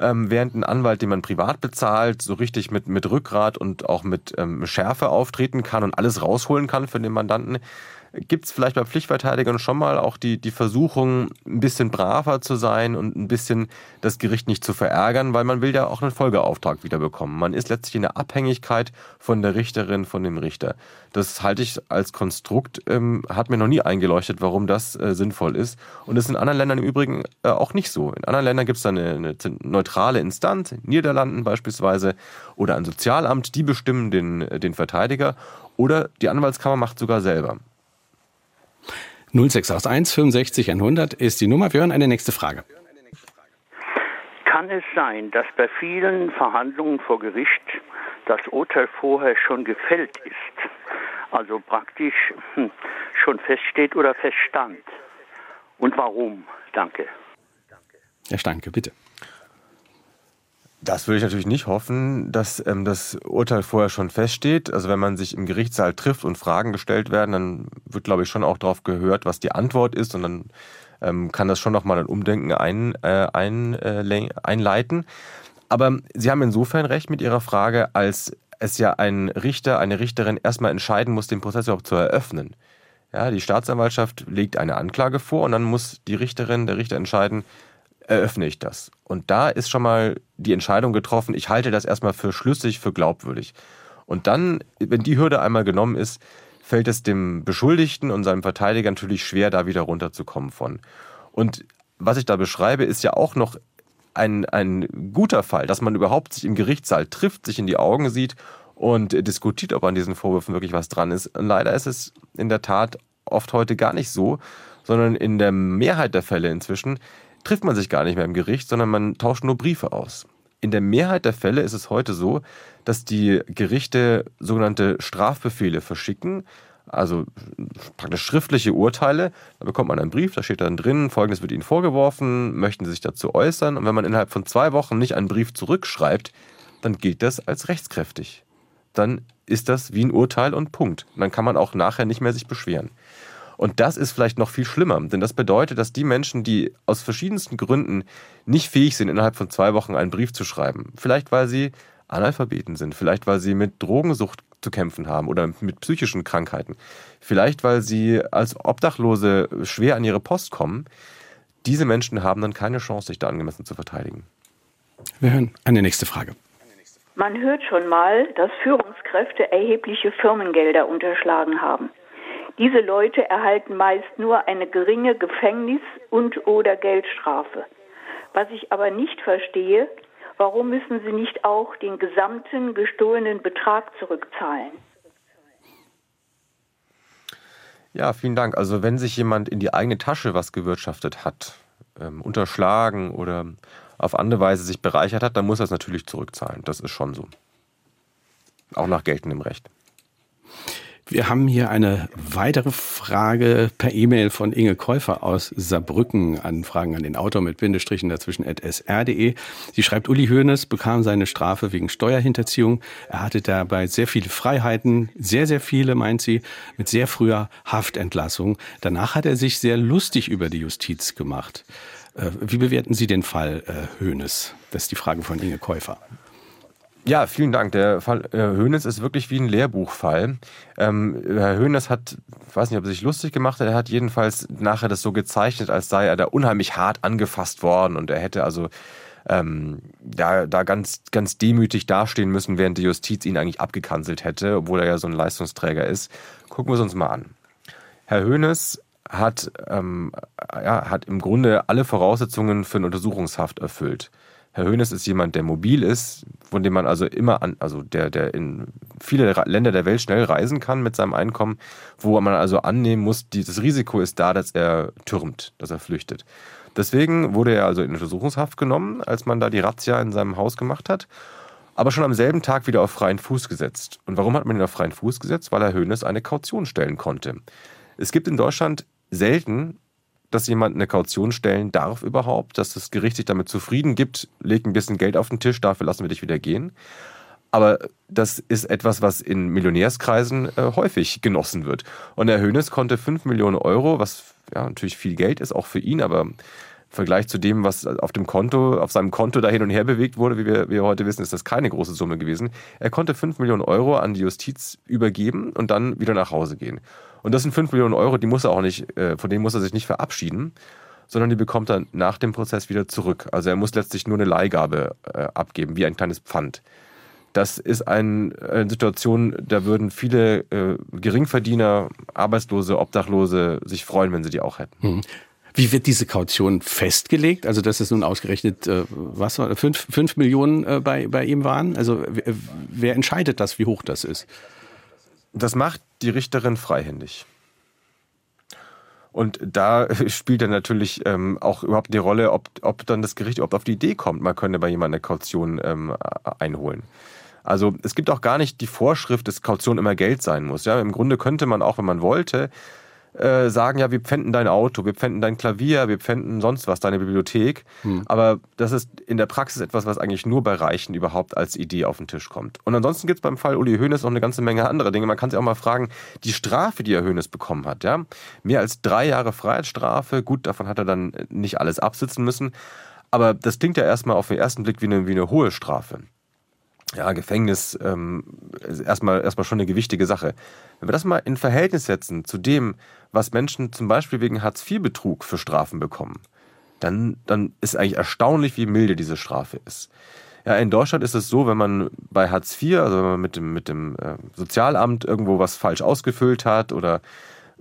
Ähm, während ein Anwalt, den man privat bezahlt, so richtig mit, mit Rückgrat und auch mit ähm, Schärfe auftreten kann und alles rausholen kann für den Mandanten, Gibt es vielleicht bei Pflichtverteidigern schon mal auch die, die Versuchung, ein bisschen braver zu sein und ein bisschen das Gericht nicht zu verärgern, weil man will ja auch einen Folgeauftrag wiederbekommen. Man ist letztlich in der Abhängigkeit von der Richterin, von dem Richter. Das halte ich als Konstrukt, ähm, hat mir noch nie eingeleuchtet, warum das äh, sinnvoll ist. Und das ist in anderen Ländern im Übrigen äh, auch nicht so. In anderen Ländern gibt es da eine, eine neutrale Instanz, in Niederlanden beispielsweise, oder ein Sozialamt, die bestimmen den, äh, den Verteidiger. Oder die Anwaltskammer macht sogar selber. 0681 65 100 ist die Nummer. Wir hören eine nächste Frage. Kann es sein, dass bei vielen Verhandlungen vor Gericht das Urteil vorher schon gefällt ist? Also praktisch hm, schon feststeht oder feststand? Und warum? Danke. Herr Steinke, bitte. Das würde ich natürlich nicht hoffen, dass ähm, das Urteil vorher schon feststeht. Also wenn man sich im Gerichtssaal trifft und Fragen gestellt werden, dann wird, glaube ich, schon auch darauf gehört, was die Antwort ist. Und dann ähm, kann das schon nochmal ein Umdenken ein, äh, ein, äh, einleiten. Aber Sie haben insofern recht mit Ihrer Frage, als es ja ein Richter, eine Richterin erstmal entscheiden muss, den Prozess überhaupt zu eröffnen. Ja, die Staatsanwaltschaft legt eine Anklage vor und dann muss die Richterin, der Richter entscheiden, eröffne ich das. Und da ist schon mal die Entscheidung getroffen, ich halte das erstmal für schlüssig, für glaubwürdig. Und dann, wenn die Hürde einmal genommen ist, fällt es dem Beschuldigten und seinem Verteidiger natürlich schwer, da wieder runterzukommen von. Und was ich da beschreibe, ist ja auch noch ein, ein guter Fall, dass man überhaupt sich im Gerichtssaal trifft, sich in die Augen sieht und diskutiert, ob an diesen Vorwürfen wirklich was dran ist. Und leider ist es in der Tat oft heute gar nicht so, sondern in der Mehrheit der Fälle inzwischen trifft man sich gar nicht mehr im Gericht, sondern man tauscht nur Briefe aus. In der Mehrheit der Fälle ist es heute so, dass die Gerichte sogenannte Strafbefehle verschicken, also praktisch schriftliche Urteile. Da bekommt man einen Brief, da steht dann drin, folgendes wird Ihnen vorgeworfen, möchten Sie sich dazu äußern? Und wenn man innerhalb von zwei Wochen nicht einen Brief zurückschreibt, dann gilt das als rechtskräftig. Dann ist das wie ein Urteil und Punkt. Und dann kann man auch nachher nicht mehr sich beschweren. Und das ist vielleicht noch viel schlimmer, denn das bedeutet, dass die Menschen, die aus verschiedensten Gründen nicht fähig sind, innerhalb von zwei Wochen einen Brief zu schreiben, vielleicht weil sie Analphabeten sind, vielleicht weil sie mit Drogensucht zu kämpfen haben oder mit psychischen Krankheiten, vielleicht weil sie als Obdachlose schwer an ihre Post kommen, diese Menschen haben dann keine Chance, sich da angemessen zu verteidigen. Wir hören eine nächste Frage. Man hört schon mal, dass Führungskräfte erhebliche Firmengelder unterschlagen haben. Diese Leute erhalten meist nur eine geringe Gefängnis- und oder Geldstrafe. Was ich aber nicht verstehe, Warum müssen Sie nicht auch den gesamten gestohlenen Betrag zurückzahlen? Ja, vielen Dank. Also wenn sich jemand in die eigene Tasche was gewirtschaftet hat, ähm, unterschlagen oder auf andere Weise sich bereichert hat, dann muss er es natürlich zurückzahlen. Das ist schon so. Auch nach geltendem Recht. Wir haben hier eine weitere Frage per E-Mail von Inge Käufer aus Saarbrücken an Fragen an den Autor mit Bindestrichen dazwischen at sr.de. Sie schreibt, Uli Hoeneß bekam seine Strafe wegen Steuerhinterziehung. Er hatte dabei sehr viele Freiheiten, sehr, sehr viele, meint sie, mit sehr früher Haftentlassung. Danach hat er sich sehr lustig über die Justiz gemacht. Äh, wie bewerten Sie den Fall äh, Hoeneß? Das ist die Frage von Inge Käufer. Ja, vielen Dank. Der Fall äh, Hönes ist wirklich wie ein Lehrbuchfall. Ähm, Herr Hönes hat, ich weiß nicht, ob er sich lustig gemacht hat, er hat jedenfalls nachher das so gezeichnet, als sei er da unheimlich hart angefasst worden und er hätte also ähm, da, da ganz, ganz demütig dastehen müssen, während die Justiz ihn eigentlich abgekanzelt hätte, obwohl er ja so ein Leistungsträger ist. Gucken wir es uns mal an. Herr Hönes hat, ähm, ja, hat im Grunde alle Voraussetzungen für eine Untersuchungshaft erfüllt. Herr Hönes ist jemand, der mobil ist, von dem man also immer an, also der, der in viele Länder der Welt schnell reisen kann mit seinem Einkommen, wo man also annehmen muss, das Risiko ist da, dass er türmt, dass er flüchtet. Deswegen wurde er also in Untersuchungshaft genommen, als man da die Razzia in seinem Haus gemacht hat, aber schon am selben Tag wieder auf freien Fuß gesetzt. Und warum hat man ihn auf freien Fuß gesetzt? Weil Herr Hönes eine Kaution stellen konnte. Es gibt in Deutschland selten dass jemand eine Kaution stellen darf überhaupt, dass das Gericht sich damit zufrieden gibt, legt ein bisschen Geld auf den Tisch, dafür lassen wir dich wieder gehen. Aber das ist etwas, was in Millionärskreisen äh, häufig genossen wird. Und Herr Hönes konnte 5 Millionen Euro, was ja natürlich viel Geld ist, auch für ihn, aber im Vergleich zu dem, was auf dem Konto, auf seinem Konto da hin und her bewegt wurde, wie wir, wie wir heute wissen, ist das keine große Summe gewesen. Er konnte 5 Millionen Euro an die Justiz übergeben und dann wieder nach Hause gehen. Und das sind 5 Millionen Euro, die muss er auch nicht, äh, von denen muss er sich nicht verabschieden, sondern die bekommt er nach dem Prozess wieder zurück. Also er muss letztlich nur eine Leihgabe äh, abgeben, wie ein kleines Pfand. Das ist ein, eine Situation, da würden viele äh, Geringverdiener, Arbeitslose, Obdachlose sich freuen, wenn sie die auch hätten. Hm. Wie wird diese Kaution festgelegt? Also, dass es nun ausgerechnet, äh, was war, fünf, fünf Millionen äh, bei, bei ihm waren? Also, wer entscheidet das, wie hoch das ist? Das macht die Richterin freihändig. Und da spielt dann natürlich ähm, auch überhaupt die Rolle, ob, ob dann das Gericht überhaupt auf die Idee kommt, man könne bei jemandem eine Kaution ähm, einholen. Also es gibt auch gar nicht die Vorschrift, dass Kaution immer Geld sein muss. Ja, Im Grunde könnte man auch, wenn man wollte, äh, sagen, ja, wir pfänden dein Auto, wir pfänden dein Klavier, wir pfänden sonst was, deine Bibliothek. Hm. Aber das ist in der Praxis etwas, was eigentlich nur bei Reichen überhaupt als Idee auf den Tisch kommt. Und ansonsten gibt es beim Fall Uli Hoeneß noch eine ganze Menge andere Dinge. Man kann sich auch mal fragen, die Strafe, die Herr Hoeneß bekommen hat, ja, mehr als drei Jahre Freiheitsstrafe, gut, davon hat er dann nicht alles absitzen müssen. Aber das klingt ja erstmal auf den ersten Blick wie eine, wie eine hohe Strafe ja, Gefängnis ähm, ist erstmal, erstmal schon eine gewichtige Sache. Wenn wir das mal in Verhältnis setzen zu dem, was Menschen zum Beispiel wegen Hartz-IV-Betrug für Strafen bekommen, dann, dann ist eigentlich erstaunlich, wie milde diese Strafe ist. Ja, in Deutschland ist es so, wenn man bei Hartz IV, also wenn man mit dem, mit dem äh, Sozialamt irgendwo was falsch ausgefüllt hat oder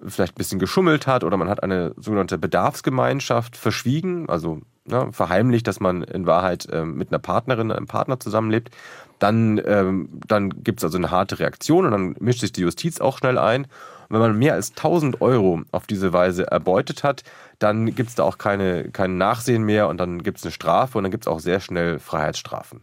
vielleicht ein bisschen geschummelt hat oder man hat eine sogenannte Bedarfsgemeinschaft verschwiegen, also ne, verheimlicht, dass man in Wahrheit äh, mit einer Partnerin, einem Partner zusammenlebt, dann, ähm, dann gibt es also eine harte Reaktion und dann mischt sich die Justiz auch schnell ein. Und wenn man mehr als 1000 Euro auf diese Weise erbeutet hat, dann gibt es da auch keine, kein Nachsehen mehr und dann gibt es eine Strafe und dann gibt es auch sehr schnell Freiheitsstrafen.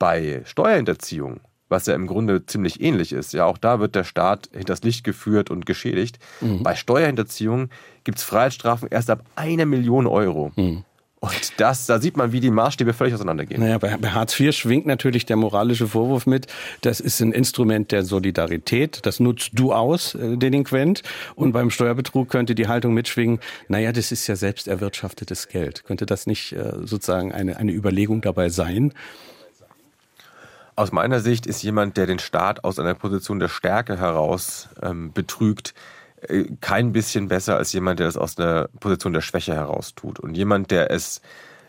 Bei Steuerhinterziehung, was ja im Grunde ziemlich ähnlich ist, ja, auch da wird der Staat hinters Licht geführt und geschädigt. Mhm. Bei Steuerhinterziehung gibt es Freiheitsstrafen erst ab einer Million Euro. Mhm. Und das, da sieht man, wie die Maßstäbe völlig auseinandergehen. Naja, bei, bei Hartz IV schwingt natürlich der moralische Vorwurf mit, das ist ein Instrument der Solidarität, das nutzt du aus, äh, Delinquent. Und beim Steuerbetrug könnte die Haltung mitschwingen, naja, das ist ja selbst erwirtschaftetes Geld. Könnte das nicht äh, sozusagen eine, eine Überlegung dabei sein? Aus meiner Sicht ist jemand, der den Staat aus einer Position der Stärke heraus ähm, betrügt, kein bisschen besser als jemand, der es aus einer Position der Schwäche heraus tut. Und jemand, der es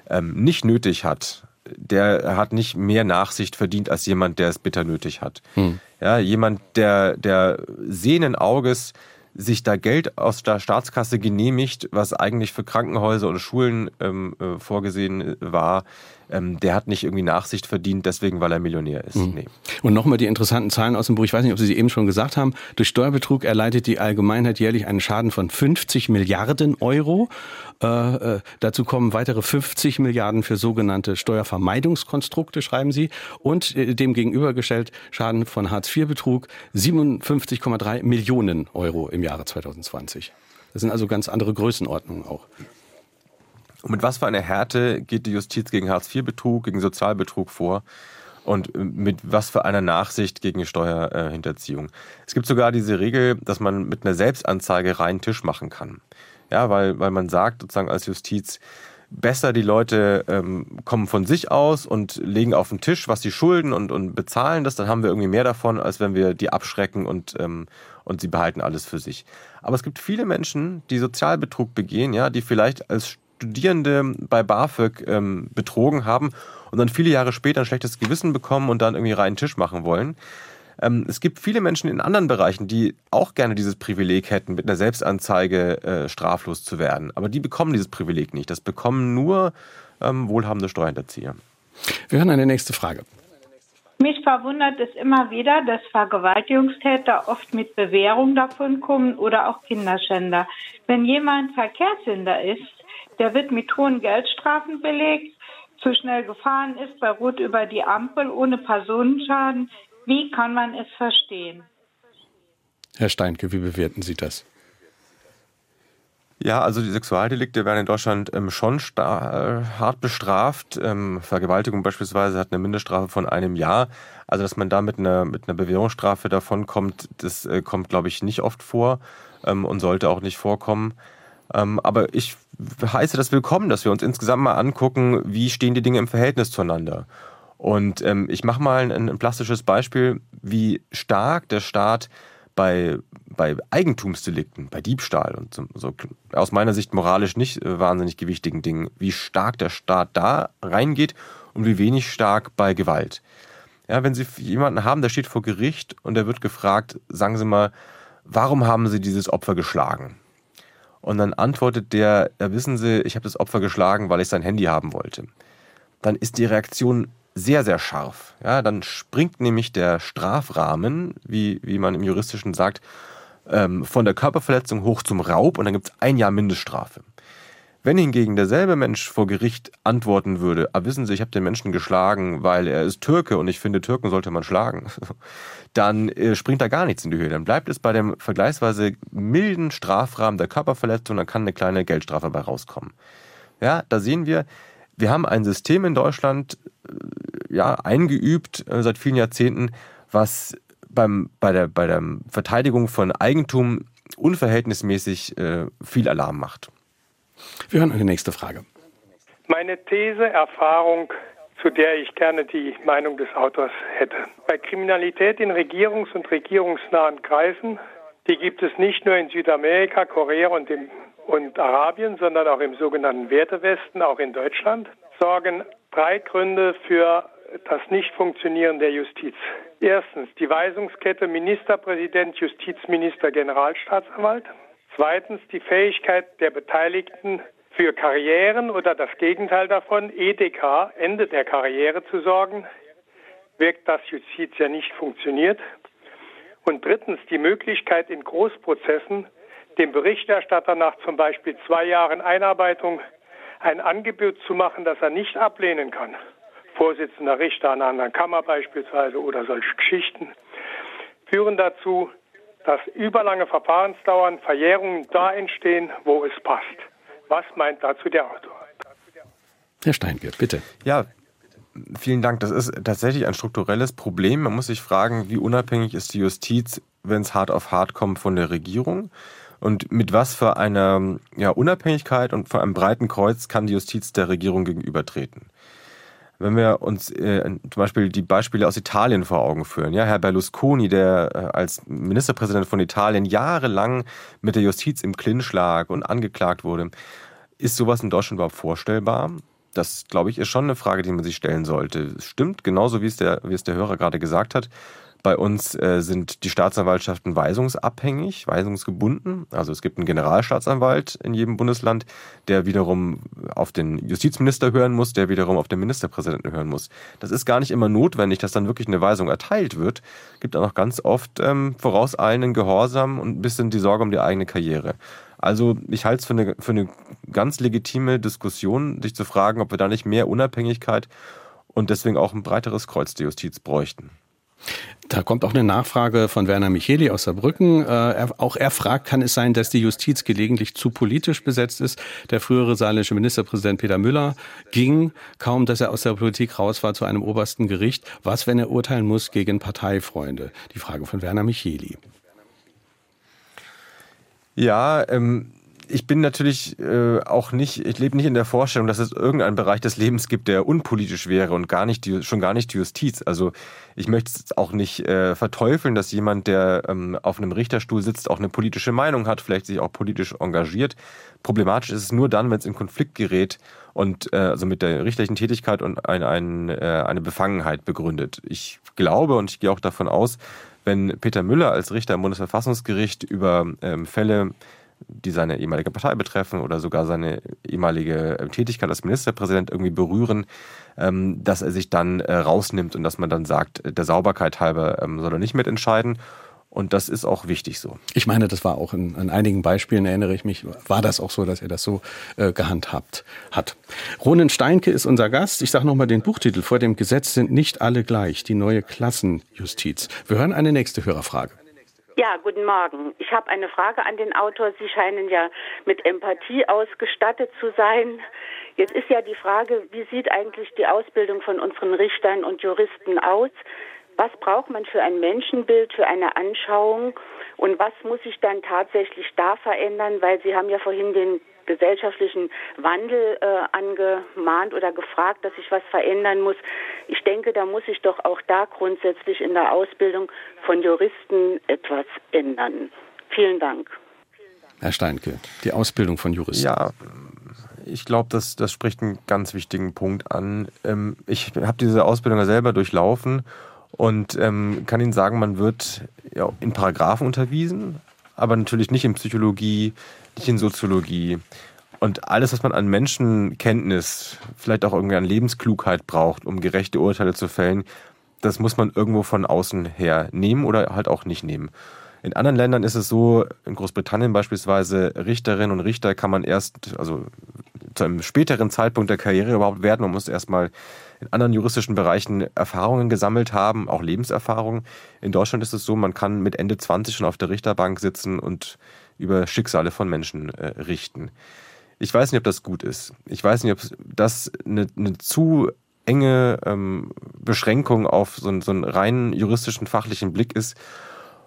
ähm, nicht nötig hat, der hat nicht mehr Nachsicht verdient als jemand, der es bitter nötig hat. Hm. Ja, jemand, der, der sehenden Auges sich da Geld aus der Staatskasse genehmigt, was eigentlich für Krankenhäuser und Schulen ähm, äh, vorgesehen war, ähm, der hat nicht irgendwie Nachsicht verdient, deswegen, weil er Millionär ist. Mhm. Nee. Und nochmal die interessanten Zahlen aus dem Buch. Ich weiß nicht, ob Sie sie eben schon gesagt haben. Durch Steuerbetrug erleidet die Allgemeinheit jährlich einen Schaden von 50 Milliarden Euro. Äh, äh, dazu kommen weitere 50 Milliarden für sogenannte Steuervermeidungskonstrukte, schreiben Sie. Und äh, dem gegenübergestellt Schaden von Hartz-IV-Betrug 57,3 Millionen Euro im Jahre 2020. Das sind also ganz andere Größenordnungen auch. Und mit was für einer Härte geht die Justiz gegen Hartz-IV-Betrug, gegen Sozialbetrug vor? Und äh, mit was für einer Nachsicht gegen Steuerhinterziehung? Es gibt sogar diese Regel, dass man mit einer Selbstanzeige reinen Tisch machen kann. Ja, weil, weil man sagt sozusagen als Justiz, besser die Leute ähm, kommen von sich aus und legen auf den Tisch, was sie schulden und, und bezahlen das, dann haben wir irgendwie mehr davon, als wenn wir die abschrecken und, ähm, und sie behalten alles für sich. Aber es gibt viele Menschen, die Sozialbetrug begehen, ja, die vielleicht als Studierende bei BAföG ähm, betrogen haben und dann viele Jahre später ein schlechtes Gewissen bekommen und dann irgendwie reinen Tisch machen wollen. Ähm, es gibt viele Menschen in anderen Bereichen, die auch gerne dieses Privileg hätten, mit einer Selbstanzeige äh, straflos zu werden. Aber die bekommen dieses Privileg nicht. Das bekommen nur ähm, wohlhabende Steuerhinterzieher. Wir hören eine nächste Frage. Mich verwundert es immer wieder, dass Vergewaltigungstäter oft mit Bewährung davon kommen oder auch Kinderschänder. Wenn jemand Verkehrssünder ist, der wird mit hohen Geldstrafen belegt, zu schnell gefahren ist, bei Rot über die Ampel ohne Personenschaden. Wie kann man es verstehen? Herr Steinke, wie bewerten Sie das? Ja, also die Sexualdelikte werden in Deutschland ähm, schon äh, hart bestraft. Ähm, Vergewaltigung beispielsweise hat eine Mindeststrafe von einem Jahr. Also dass man da mit einer, mit einer Bewährungsstrafe davon kommt, das äh, kommt, glaube ich, nicht oft vor ähm, und sollte auch nicht vorkommen. Ähm, aber ich heiße das willkommen, dass wir uns insgesamt mal angucken, wie stehen die Dinge im Verhältnis zueinander. Und ähm, ich mache mal ein, ein, plastisches Beispiel, wie stark der Staat bei, bei Eigentumsdelikten, bei Diebstahl und so, so aus meiner Sicht moralisch nicht äh, wahnsinnig gewichtigen Dingen, wie stark der Staat da reingeht und wie wenig stark bei Gewalt. Ja, wenn Sie jemanden haben, der steht vor Gericht und der wird gefragt, sagen Sie mal, warum haben Sie dieses Opfer geschlagen? Und dann antwortet der, ja, wissen Sie, ich habe das Opfer geschlagen, weil ich sein Handy haben wollte. Dann ist die Reaktion sehr, sehr scharf. Ja, dann springt nämlich der Strafrahmen, wie, wie man im Juristischen sagt, ähm, von der Körperverletzung hoch zum Raub und dann gibt es ein Jahr Mindeststrafe. Wenn hingegen derselbe Mensch vor Gericht antworten würde, ah, wissen Sie, ich habe den Menschen geschlagen, weil er ist Türke und ich finde, Türken sollte man schlagen, dann äh, springt da gar nichts in die Höhe. Dann bleibt es bei dem vergleichsweise milden Strafrahmen der Körperverletzung, dann kann eine kleine Geldstrafe dabei rauskommen. Ja, da sehen wir, wir haben ein System in Deutschland äh, ja, eingeübt äh, seit vielen Jahrzehnten, was beim, bei, der, bei der Verteidigung von Eigentum unverhältnismäßig äh, viel Alarm macht. Wir hören eine nächste Frage. Meine These, Erfahrung, zu der ich gerne die Meinung des Autors hätte. Bei Kriminalität in regierungs- und regierungsnahen Kreisen, die gibt es nicht nur in Südamerika, Korea und, im, und Arabien, sondern auch im sogenannten Wertewesten, auch in Deutschland, sorgen drei Gründe für das Nichtfunktionieren der Justiz. Erstens die Weisungskette Ministerpräsident, Justizminister, Generalstaatsanwalt. Zweitens die Fähigkeit der Beteiligten für Karrieren oder das Gegenteil davon, EDK, Ende der Karriere zu sorgen, wirkt das Justiz ja nicht funktioniert. Und drittens die Möglichkeit in Großprozessen dem Berichterstatter nach zum Beispiel zwei Jahren Einarbeitung ein Angebot zu machen, das er nicht ablehnen kann. Vorsitzender Richter einer anderen Kammer beispielsweise oder solche Geschichten, führen dazu, dass überlange Verfahrensdauern, Verjährungen da entstehen, wo es passt. Was meint dazu der Autor? Herr Steinke, bitte. Ja, vielen Dank. Das ist tatsächlich ein strukturelles Problem. Man muss sich fragen, wie unabhängig ist die Justiz, wenn es hart auf hart kommt von der Regierung? Und mit was für einer ja, Unabhängigkeit und vor einem breiten Kreuz kann die Justiz der Regierung gegenübertreten? Wenn wir uns äh, zum Beispiel die Beispiele aus Italien vor Augen führen, ja, Herr Berlusconi, der äh, als Ministerpräsident von Italien jahrelang mit der Justiz im Clinch lag und angeklagt wurde, ist sowas in Deutschland überhaupt vorstellbar? Das, glaube ich, ist schon eine Frage, die man sich stellen sollte. Es stimmt, genauso wie es der, wie es der Hörer gerade gesagt hat. Bei uns äh, sind die Staatsanwaltschaften weisungsabhängig, weisungsgebunden. Also es gibt einen Generalstaatsanwalt in jedem Bundesland, der wiederum auf den Justizminister hören muss, der wiederum auf den Ministerpräsidenten hören muss. Das ist gar nicht immer notwendig, dass dann wirklich eine Weisung erteilt wird. Es gibt auch noch ganz oft ähm, vorauseilenden Gehorsam und ein bisschen die Sorge um die eigene Karriere. Also ich halte es für eine, für eine ganz legitime Diskussion, sich zu fragen, ob wir da nicht mehr Unabhängigkeit und deswegen auch ein breiteres Kreuz der Justiz bräuchten. Da kommt auch eine Nachfrage von Werner Micheli aus Saarbrücken. Äh, er, auch er fragt, kann es sein, dass die Justiz gelegentlich zu politisch besetzt ist? Der frühere saarländische Ministerpräsident Peter Müller ging, kaum dass er aus der Politik raus war, zu einem obersten Gericht. Was, wenn er urteilen muss gegen Parteifreunde? Die Frage von Werner Micheli. Ja, ähm, ich bin natürlich äh, auch nicht, ich lebe nicht in der Vorstellung, dass es irgendeinen Bereich des Lebens gibt, der unpolitisch wäre und gar nicht die, schon gar nicht die Justiz. Also ich möchte es auch nicht äh, verteufeln, dass jemand, der ähm, auf einem Richterstuhl sitzt, auch eine politische Meinung hat, vielleicht sich auch politisch engagiert. Problematisch ist es nur dann, wenn es in Konflikt gerät und äh, also mit der richterlichen Tätigkeit und ein, ein, äh, eine Befangenheit begründet. Ich glaube und ich gehe auch davon aus, wenn Peter Müller als Richter im Bundesverfassungsgericht über ähm, Fälle die seine ehemalige Partei betreffen oder sogar seine ehemalige äh, Tätigkeit als Ministerpräsident irgendwie berühren, ähm, dass er sich dann äh, rausnimmt und dass man dann sagt, der Sauberkeit halber ähm, soll er nicht mitentscheiden. Und das ist auch wichtig so. Ich meine, das war auch in, an einigen Beispielen, erinnere ich mich, war das auch so, dass er das so äh, gehandhabt hat. Ronen Steinke ist unser Gast. Ich sage nochmal den Buchtitel. Vor dem Gesetz sind nicht alle gleich. Die neue Klassenjustiz. Wir hören eine nächste Hörerfrage. Ja, guten Morgen. Ich habe eine Frage an den Autor. Sie scheinen ja mit Empathie ausgestattet zu sein. Jetzt ist ja die Frage, wie sieht eigentlich die Ausbildung von unseren Richtern und Juristen aus? Was braucht man für ein Menschenbild, für eine Anschauung? Und was muss sich dann tatsächlich da verändern? Weil Sie haben ja vorhin den gesellschaftlichen Wandel äh, angemahnt oder gefragt, dass sich was verändern muss. Ich denke, da muss sich doch auch da grundsätzlich in der Ausbildung von Juristen etwas ändern. Vielen Dank. Herr Steinke, die Ausbildung von Juristen. Ja, ich glaube, das, das spricht einen ganz wichtigen Punkt an. Ähm, ich habe diese Ausbildung ja selber durchlaufen und ähm, kann Ihnen sagen, man wird ja, in Paragraphen unterwiesen, aber natürlich nicht in Psychologie, nicht in Soziologie. Und alles, was man an Menschenkenntnis, vielleicht auch irgendwie an Lebensklugheit braucht, um gerechte Urteile zu fällen, das muss man irgendwo von außen her nehmen oder halt auch nicht nehmen. In anderen Ländern ist es so, in Großbritannien beispielsweise, Richterinnen und Richter kann man erst, also zu einem späteren Zeitpunkt der Karriere überhaupt werden. Man muss erstmal in anderen juristischen Bereichen Erfahrungen gesammelt haben, auch Lebenserfahrungen. In Deutschland ist es so, man kann mit Ende 20 schon auf der Richterbank sitzen und über Schicksale von Menschen äh, richten. Ich weiß nicht, ob das gut ist. Ich weiß nicht, ob das eine, eine zu enge ähm, Beschränkung auf so, einen, so einen rein juristischen, fachlichen Blick ist.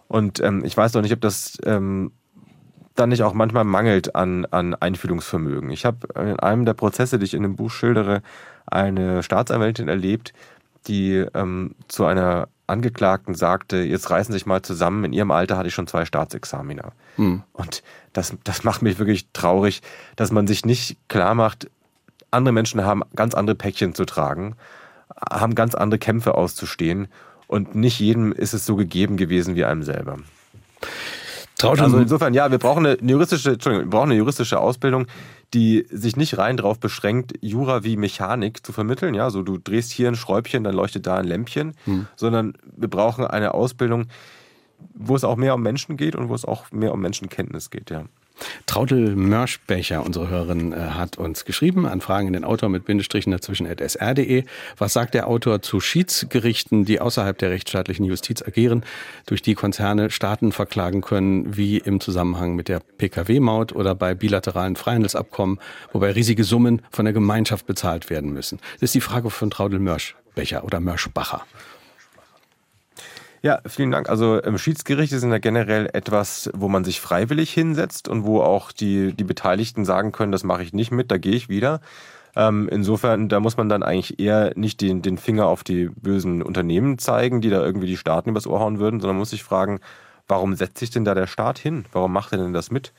Und ähm, ich weiß auch nicht, ob das ähm, dann nicht auch manchmal mangelt an, an Einfühlungsvermögen. Ich habe in einem der Prozesse, die ich in dem Buch schildere, eine Staatsanwältin erlebt, die ähm, zu einer Angeklagten sagte, jetzt reißen Sie sich mal zusammen, in Ihrem Alter hatte ich schon zwei Staatsexaminer. Hm. Und das, das macht mich wirklich traurig, dass man sich nicht klar macht, andere Menschen haben ganz andere Päckchen zu tragen, haben ganz andere Kämpfe auszustehen und nicht jedem ist es so gegeben gewesen wie einem selber. Also insofern, ja, wir brauchen eine juristische, Entschuldigung, wir brauchen eine juristische Ausbildung, die sich nicht rein darauf beschränkt, Jura wie Mechanik zu vermitteln. Ja, so du drehst hier ein Schräubchen, dann leuchtet da ein Lämpchen, hm. sondern wir brauchen eine Ausbildung, wo es auch mehr um Menschen geht und wo es auch mehr um Menschenkenntnis geht. Ja. Traudel Mörschbecher, unsere Hörerin, äh, hat uns geschrieben an Fragen in den Autor mit Bindestrichen dazwischen at sr.de. Was sagt der Autor zu Schiedsgerichten, die außerhalb der rechtsstaatlichen Justiz agieren, durch die Konzerne Staaten verklagen können, wie im Zusammenhang mit der Pkw-Maut oder bei bilateralen Freihandelsabkommen, wobei riesige Summen von der Gemeinschaft bezahlt werden müssen? Das ist die Frage von Traudel Mörschbecher oder Mörschbacher. Ja, vielen Dank. Also ähm, Schiedsgerichte sind ja generell etwas, wo man sich freiwillig hinsetzt und wo auch die, die Beteiligten sagen können, das mache ich nicht mit, da gehe ich wieder. Ähm, insofern, da muss man dann eigentlich eher nicht den, den Finger auf die bösen Unternehmen zeigen, die da irgendwie die Staaten übers Ohr hauen würden, sondern muss sich fragen, warum setzt sich denn da der Staat hin? Warum macht er denn das mit?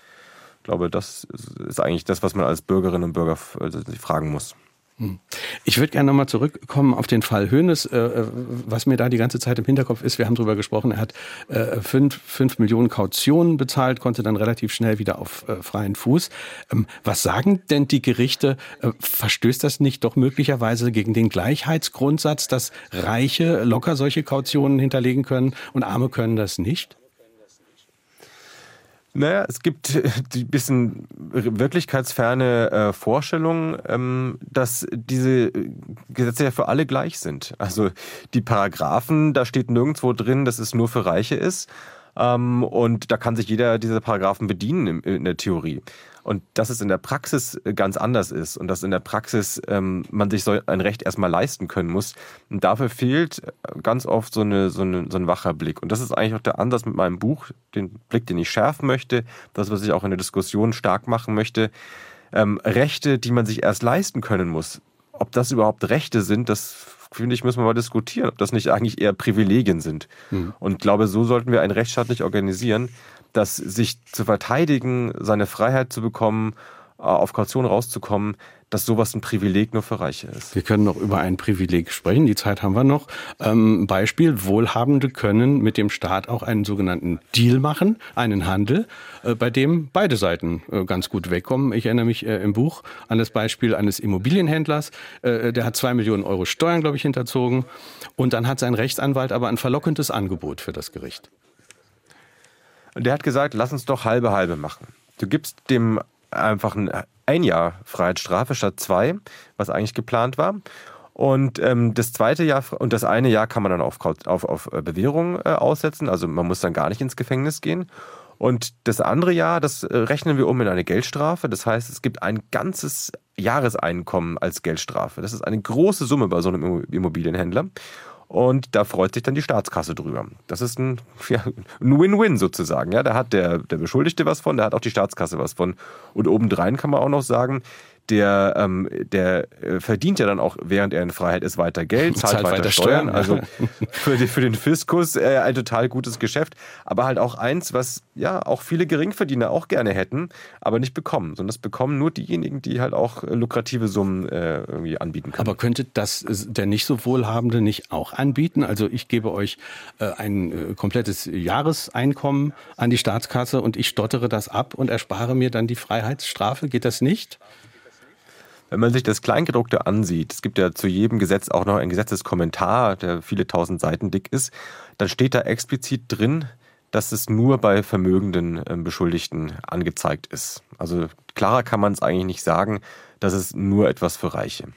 Ich glaube, das ist eigentlich das, was man als Bürgerinnen und Bürger also, fragen muss. Hm. Ich würde gerne nochmal zurückkommen auf den Fall Hönes. Äh, äh, was mir da die ganze Zeit im Hinterkopf ist, wir haben darüber gesprochen, er hat äh, fünf, Millionen Kautionen bezahlt, konnte dann relativ schnell wieder auf freien Fuß. Ähm, was sagen denn die Gerichte? Verstößt das nicht doch möglicherweise gegen den Gleichheitsgrundsatz, dass Reiche locker solche Kautionen hinterlegen können und Arme können das nicht? Naja, es gibt die bisschen wirklichkeitsferne äh, Vorstellung, ähm, dass diese Gesetze ja für alle gleich sind. Also die Paragraphen, da steht nirgendwo drin, dass es nur für Reiche ist. Ähm, und da kann sich jeder dieser Paragraphen bedienen in, in der Theorie. Und dass es in der Praxis äh, ganz anders ist und dass in der Praxis ähm, man sich so ein Recht erstmal leisten können muss. Und dafür fehlt äh, ganz oft so, eine, so, eine, so ein wacher Blick. Und das ist eigentlich auch der Ansatz mit meinem Buch, den Blick, den ich schärfen möchte, das, was ich auch in der Diskussion stark machen möchte. Ähm, Rechte, die man sich erst leisten können muss. Ob das überhaupt Rechte sind, das finde ich, müssen wir mal diskutieren, ob das nicht eigentlich eher Privilegien sind. Mhm. Und glaube, so sollten wir einen Rechtsstaat nicht organisieren, dass sich zu verteidigen, seine Freiheit zu bekommen, äh, auf Kaution rauszukommen, dass sowas ein Privileg nur für Reiche ist. Wir können noch über ein Privileg sprechen, die Zeit haben wir noch. Ähm, Beispiel, Wohlhabende können mit dem Staat auch einen sogenannten Deal machen, einen Handel, äh, bei dem beide Seiten äh, ganz gut wegkommen. Ich erinnere mich äh, im Buch an das Beispiel eines Immobilienhändlers, äh, der hat zwei Millionen Euro Steuern, glaube ich, hinterzogen und dann hat sein Rechtsanwalt aber ein verlockendes Angebot für das Gericht. Und der hat gesagt, lass uns doch halbe halbe machen. Du gibst dem einfach ein, ein Jahr Freiheitsstrafe statt zwei, was eigentlich geplant war. Und ähm, das zweite Jahr und das eine Jahr kann man dann auf, auf, auf äh, Bewährung äh, aussetzen. Also man muss dann gar nicht ins Gefängnis gehen. Und das andere Jahr, das äh, rechnen wir um in eine Geldstrafe. Das heißt, es gibt ein ganzes Jahreseinkommen als Geldstrafe. Das ist eine große Summe bei so einem Immobilienhändler. Und da freut sich dann die Staatskasse drüber. Das ist ein ja, Win-Win sozusagen. Ja, da hat der, der Beschuldigte was von, da hat auch die Staatskasse was von. Und obendrein kann man auch noch sagen, der, ähm, der äh, verdient ja dann auch, während er in Freiheit ist, weiter Geld, zahlt, zahlt weiter, weiter, Steuern. Also für, die, für den Fiskus äh, ein total gutes Geschäft. Aber halt auch eins, was ja auch viele Geringverdiener auch gerne hätten, aber nicht bekommen. Sondern das bekommen nur diejenigen, die halt auch lukrative Summen äh, irgendwie anbieten können. Aber könnte das der nicht so Wohlhabende nicht auch anbieten? Also ich gebe euch äh, ein äh, komplettes Jahreseinkommen an die Staatskasse und ich stottere das ab und erspare mir dann die Freiheitsstrafe. Geht das nicht? Wenn man sich das Kleingedruckte ansieht, es gibt ja zu jedem Gesetz auch noch ein Gesetzeskommentar, der viele tausend Seiten dick ist, dann steht da explizit drin, dass es nur bei vermögenden äh, Beschuldigten angezeigt ist. Also klarer kann man es eigentlich nicht sagen, dass es nur etwas für Reiche.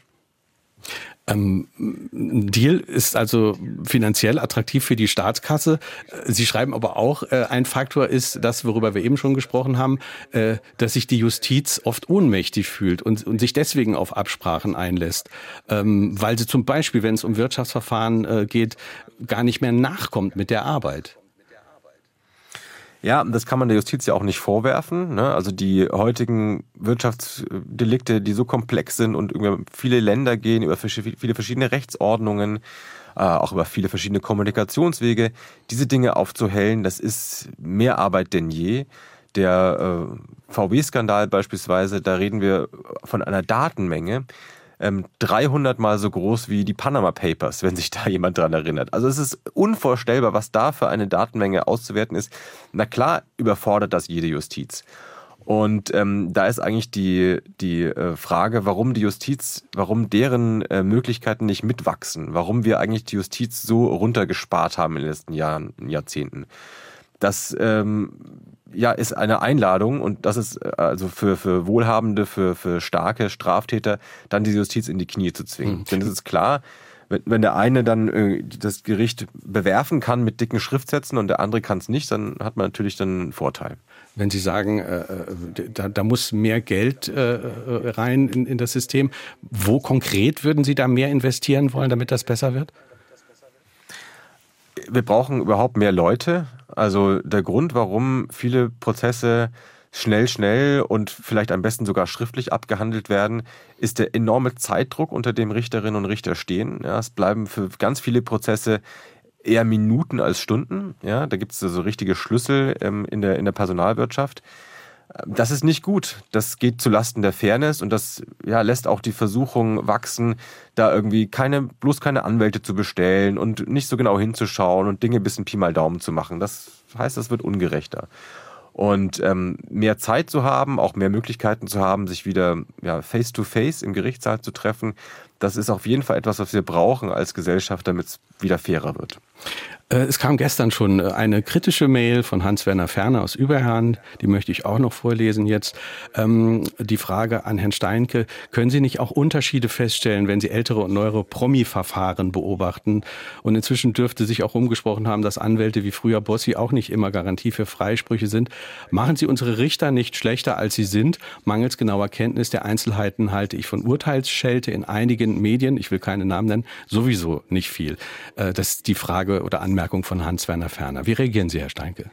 Ähm, Deal ist also finanziell attraktiv für die Staatskasse. Sie schreiben aber auch, äh, ein Faktor ist das, worüber wir eben schon gesprochen haben, äh, dass sich die Justiz oft ohnmächtig fühlt und, und sich deswegen auf Absprachen einlässt, ähm, weil sie zum Beispiel, wenn es um Wirtschaftsverfahren äh, geht, gar nicht mehr nachkommt mit der Arbeit. Ja, das kann man der Justiz ja auch nicht vorwerfen. Ne? Also die heutigen Wirtschaftsdelikte, die so komplex sind und über viele Länder gehen, über viele verschiedene Rechtsordnungen, äh, auch über viele verschiedene Kommunikationswege, diese Dinge aufzuhellen, das ist mehr Arbeit denn je. Der äh, VW-Skandal beispielsweise, da reden wir von einer Datenmenge, 300 ähm, Mal so groß wie die Panama Papers, wenn sich da jemand dran erinnert. Also es ist unvorstellbar, was da für eine Datenmenge auszuwerten ist. Na klar, überfordert das jede Justiz. Und ähm, da ist eigentlich die, die äh, Frage, warum die Justiz, warum deren äh, Möglichkeiten nicht mitwachsen, warum wir eigentlich die Justiz so runtergespart haben in den letzten Jahren, Jahrzehnten. Das ähm, ja, ist eine Einladung und das ist äh, also für, für Wohlhabende, für, für starke Straftäter, dann die Justiz in die Knie zu zwingen. Mhm. Denn es ist klar, wenn, wenn der eine dann äh, das Gericht bewerfen kann mit dicken Schriftsätzen und der andere kann es nicht, dann hat man natürlich dann einen Vorteil. Wenn Sie sagen, äh, äh, da, da, muss mehr Geld äh, rein in, in das System, wo konkret würden Sie da mehr investieren wollen, damit das besser wird? Wir brauchen überhaupt mehr Leute. Also der Grund, warum viele Prozesse schnell, schnell und vielleicht am besten sogar schriftlich abgehandelt werden, ist der enorme Zeitdruck, unter dem Richterinnen und Richter stehen. Ja, es bleiben für ganz viele Prozesse eher Minuten als Stunden. Ja, da gibt es so also richtige Schlüssel ähm, in, der, in der Personalwirtschaft. Das ist nicht gut. Das geht zu Lasten der Fairness und das ja, lässt auch die Versuchung wachsen, da irgendwie keine, bloß keine Anwälte zu bestellen und nicht so genau hinzuschauen und Dinge ein bisschen Pi mal Daumen zu machen. Das heißt, das wird ungerechter. Und ähm, mehr Zeit zu haben, auch mehr Möglichkeiten zu haben, sich wieder ja, face-to-face -face im Gerichtssaal zu treffen, das ist auf jeden Fall etwas, was wir brauchen als Gesellschaft, damit es wieder fairer wird. Äh, es kam gestern schon äh, eine kritische Mail von Hans-Werner Ferner aus Überherrn, die möchte ich auch noch vorlesen jetzt. Ähm, die Frage an Herrn Steinke, können Sie nicht auch Unterschiede feststellen, wenn Sie ältere und neuere Promi-Verfahren beobachten? Und inzwischen dürfte sich auch umgesprochen haben, dass Anwälte wie früher Bossi auch nicht immer Garantie für Freisprüche sind. Machen Sie unsere Richter nicht schlechter, als sie sind? Mangels genauer Kenntnis der Einzelheiten halte ich von Urteilsschelte in einigen Medien, ich will keine Namen nennen, sowieso nicht viel. Äh, das ist die Frage oder Anmerkung Anmerkung von Hans-Werner Ferner. Wie reagieren Sie, Herr Steinke?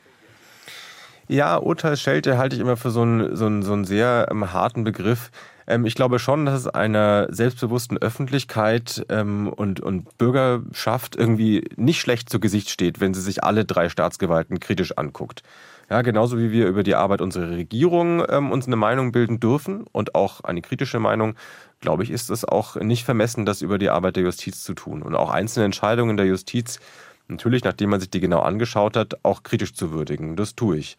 Ja, Urteilsschelte halte ich immer für so einen, so einen, so einen sehr ähm, harten Begriff. Ähm, ich glaube schon, dass es einer selbstbewussten Öffentlichkeit ähm, und, und Bürgerschaft irgendwie nicht schlecht zu Gesicht steht, wenn sie sich alle drei Staatsgewalten kritisch anguckt. Ja, genauso wie wir über die Arbeit unserer Regierung ähm, uns eine Meinung bilden dürfen und auch eine kritische Meinung, glaube ich, ist es auch nicht vermessen, das über die Arbeit der Justiz zu tun. Und auch einzelne Entscheidungen der Justiz natürlich, nachdem man sich die genau angeschaut hat, auch kritisch zu würdigen. Das tue ich.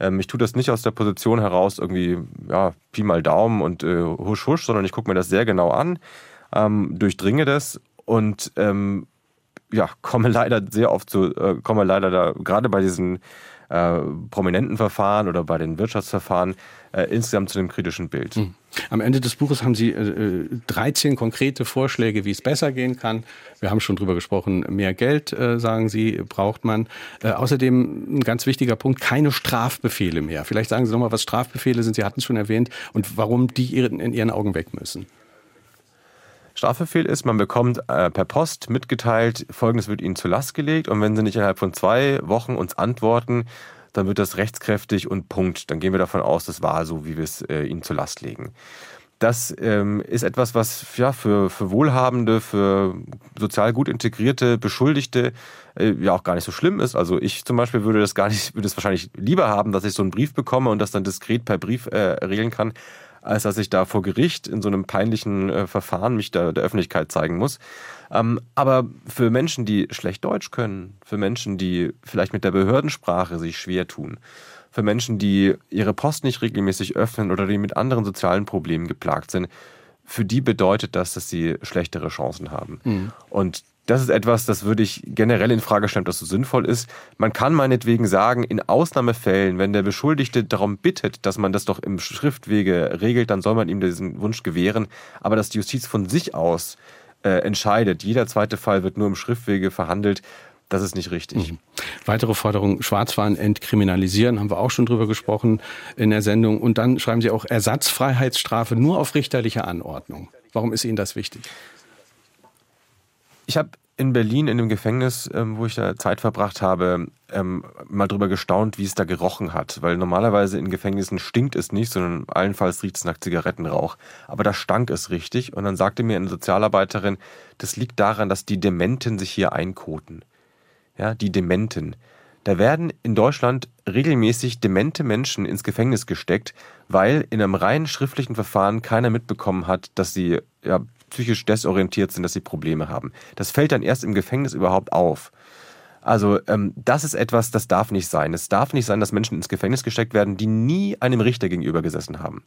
Ähm, ich tue das nicht aus der Position heraus, irgendwie, ja, Pi mal Daumen und äh, husch husch, sondern ich gucke mir das sehr genau an, ähm, durchdringe das und ähm, ja, komme leider sehr oft zu, äh, komme leider da, gerade bei diesen äh, prominenten Verfahren oder bei den Wirtschaftsverfahren äh, insgesamt zu dem kritischen Bild. Hm. Am Ende des Buches haben Sie äh, 13 konkrete Vorschläge, wie es besser gehen kann. Wir haben schon drüber gesprochen, mehr Geld, äh, sagen Sie, braucht man. Äh, außerdem ein ganz wichtiger Punkt, keine Strafbefehle mehr. Vielleicht sagen Sie nochmal, was Strafbefehle sind, Sie hatten es schon erwähnt, und warum die in Ihren Augen weg müssen. Strafbefehl ist, man bekommt äh, per Post mitgeteilt, Folgendes wird Ihnen zur Last gelegt und wenn Sie nicht innerhalb von zwei Wochen uns antworten, dann wird das rechtskräftig und Punkt. Dann gehen wir davon aus, das war so, wie wir es äh, Ihnen zur Last legen. Das ähm, ist etwas, was ja, für, für Wohlhabende, für sozial gut integrierte Beschuldigte äh, ja auch gar nicht so schlimm ist. Also ich zum Beispiel würde das gar nicht, würde es wahrscheinlich lieber haben, dass ich so einen Brief bekomme und das dann diskret per Brief äh, regeln kann, als dass ich da vor Gericht in so einem peinlichen äh, Verfahren mich da der Öffentlichkeit zeigen muss. Ähm, aber für Menschen, die schlecht Deutsch können, für Menschen, die vielleicht mit der Behördensprache sich schwer tun, für Menschen, die ihre Post nicht regelmäßig öffnen oder die mit anderen sozialen Problemen geplagt sind, für die bedeutet das, dass sie schlechtere Chancen haben. Mhm. Und das ist etwas, das würde ich generell in Frage stellen, ob das so sinnvoll ist. Man kann meinetwegen sagen, in Ausnahmefällen, wenn der Beschuldigte darum bittet, dass man das doch im Schriftwege regelt, dann soll man ihm diesen Wunsch gewähren. Aber dass die Justiz von sich aus äh, entscheidet, jeder zweite Fall wird nur im Schriftwege verhandelt, das ist nicht richtig. Mhm. Weitere Forderung, Schwarzfahren entkriminalisieren, haben wir auch schon drüber gesprochen in der Sendung. Und dann schreiben Sie auch Ersatzfreiheitsstrafe nur auf richterliche Anordnung. Warum ist Ihnen das wichtig? Ich habe in Berlin in dem Gefängnis, ähm, wo ich da Zeit verbracht habe, ähm, mal drüber gestaunt, wie es da gerochen hat. Weil normalerweise in Gefängnissen stinkt es nicht, sondern allenfalls riecht es nach Zigarettenrauch. Aber da stank es richtig. Und dann sagte mir eine Sozialarbeiterin, das liegt daran, dass die Dementen sich hier einkoten. Ja, die Dementen. Da werden in Deutschland regelmäßig demente Menschen ins Gefängnis gesteckt, weil in einem rein schriftlichen Verfahren keiner mitbekommen hat, dass sie ja, psychisch desorientiert sind, dass sie Probleme haben. Das fällt dann erst im Gefängnis überhaupt auf. Also ähm, das ist etwas, das darf nicht sein. Es darf nicht sein, dass Menschen ins Gefängnis gesteckt werden, die nie einem Richter gegenüber gesessen haben.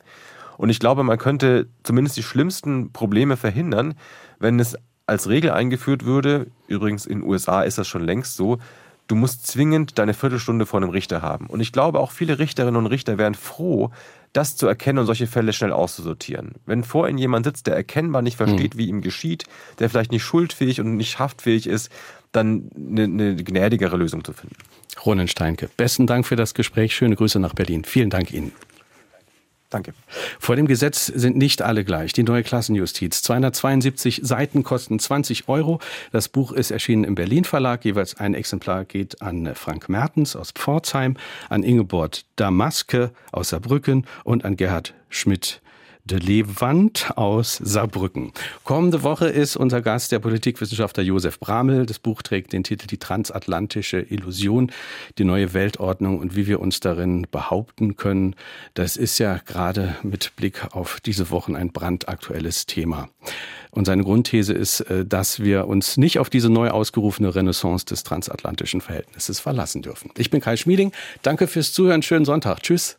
Und ich glaube, man könnte zumindest die schlimmsten Probleme verhindern, wenn es als Regel eingeführt würde, übrigens in den USA ist das schon längst so, du musst zwingend deine Viertelstunde vor einem Richter haben. Und ich glaube, auch viele Richterinnen und Richter wären froh, das zu erkennen und solche Fälle schnell auszusortieren. Wenn vor ihnen jemand sitzt, der erkennbar nicht versteht, mhm. wie ihm geschieht, der vielleicht nicht schuldfähig und nicht haftfähig ist, dann eine, eine gnädigere Lösung zu finden. Ronen Steinke, besten Dank für das Gespräch. Schöne Grüße nach Berlin. Vielen Dank Ihnen. Danke. Vor dem Gesetz sind nicht alle gleich. Die neue Klassenjustiz. 272 Seiten kosten 20 Euro. Das Buch ist erschienen im Berlin Verlag. Jeweils ein Exemplar geht an Frank Mertens aus Pforzheim, an Ingeborg Damaske aus Saarbrücken und an Gerhard Schmidt de Lewand aus Saarbrücken. Kommende Woche ist unser Gast der Politikwissenschaftler Josef Bramel. Das Buch trägt den Titel Die transatlantische Illusion, die neue Weltordnung und wie wir uns darin behaupten können. Das ist ja gerade mit Blick auf diese Wochen ein brandaktuelles Thema. Und seine Grundthese ist, äh, dass wir uns nicht auf diese neu ausgerufene Renaissance des transatlantischen Verhältnisses verlassen dürfen. Ich bin Kai Schmieding. Danke fürs Zuhören. Schönen Sonntag. Tschüss.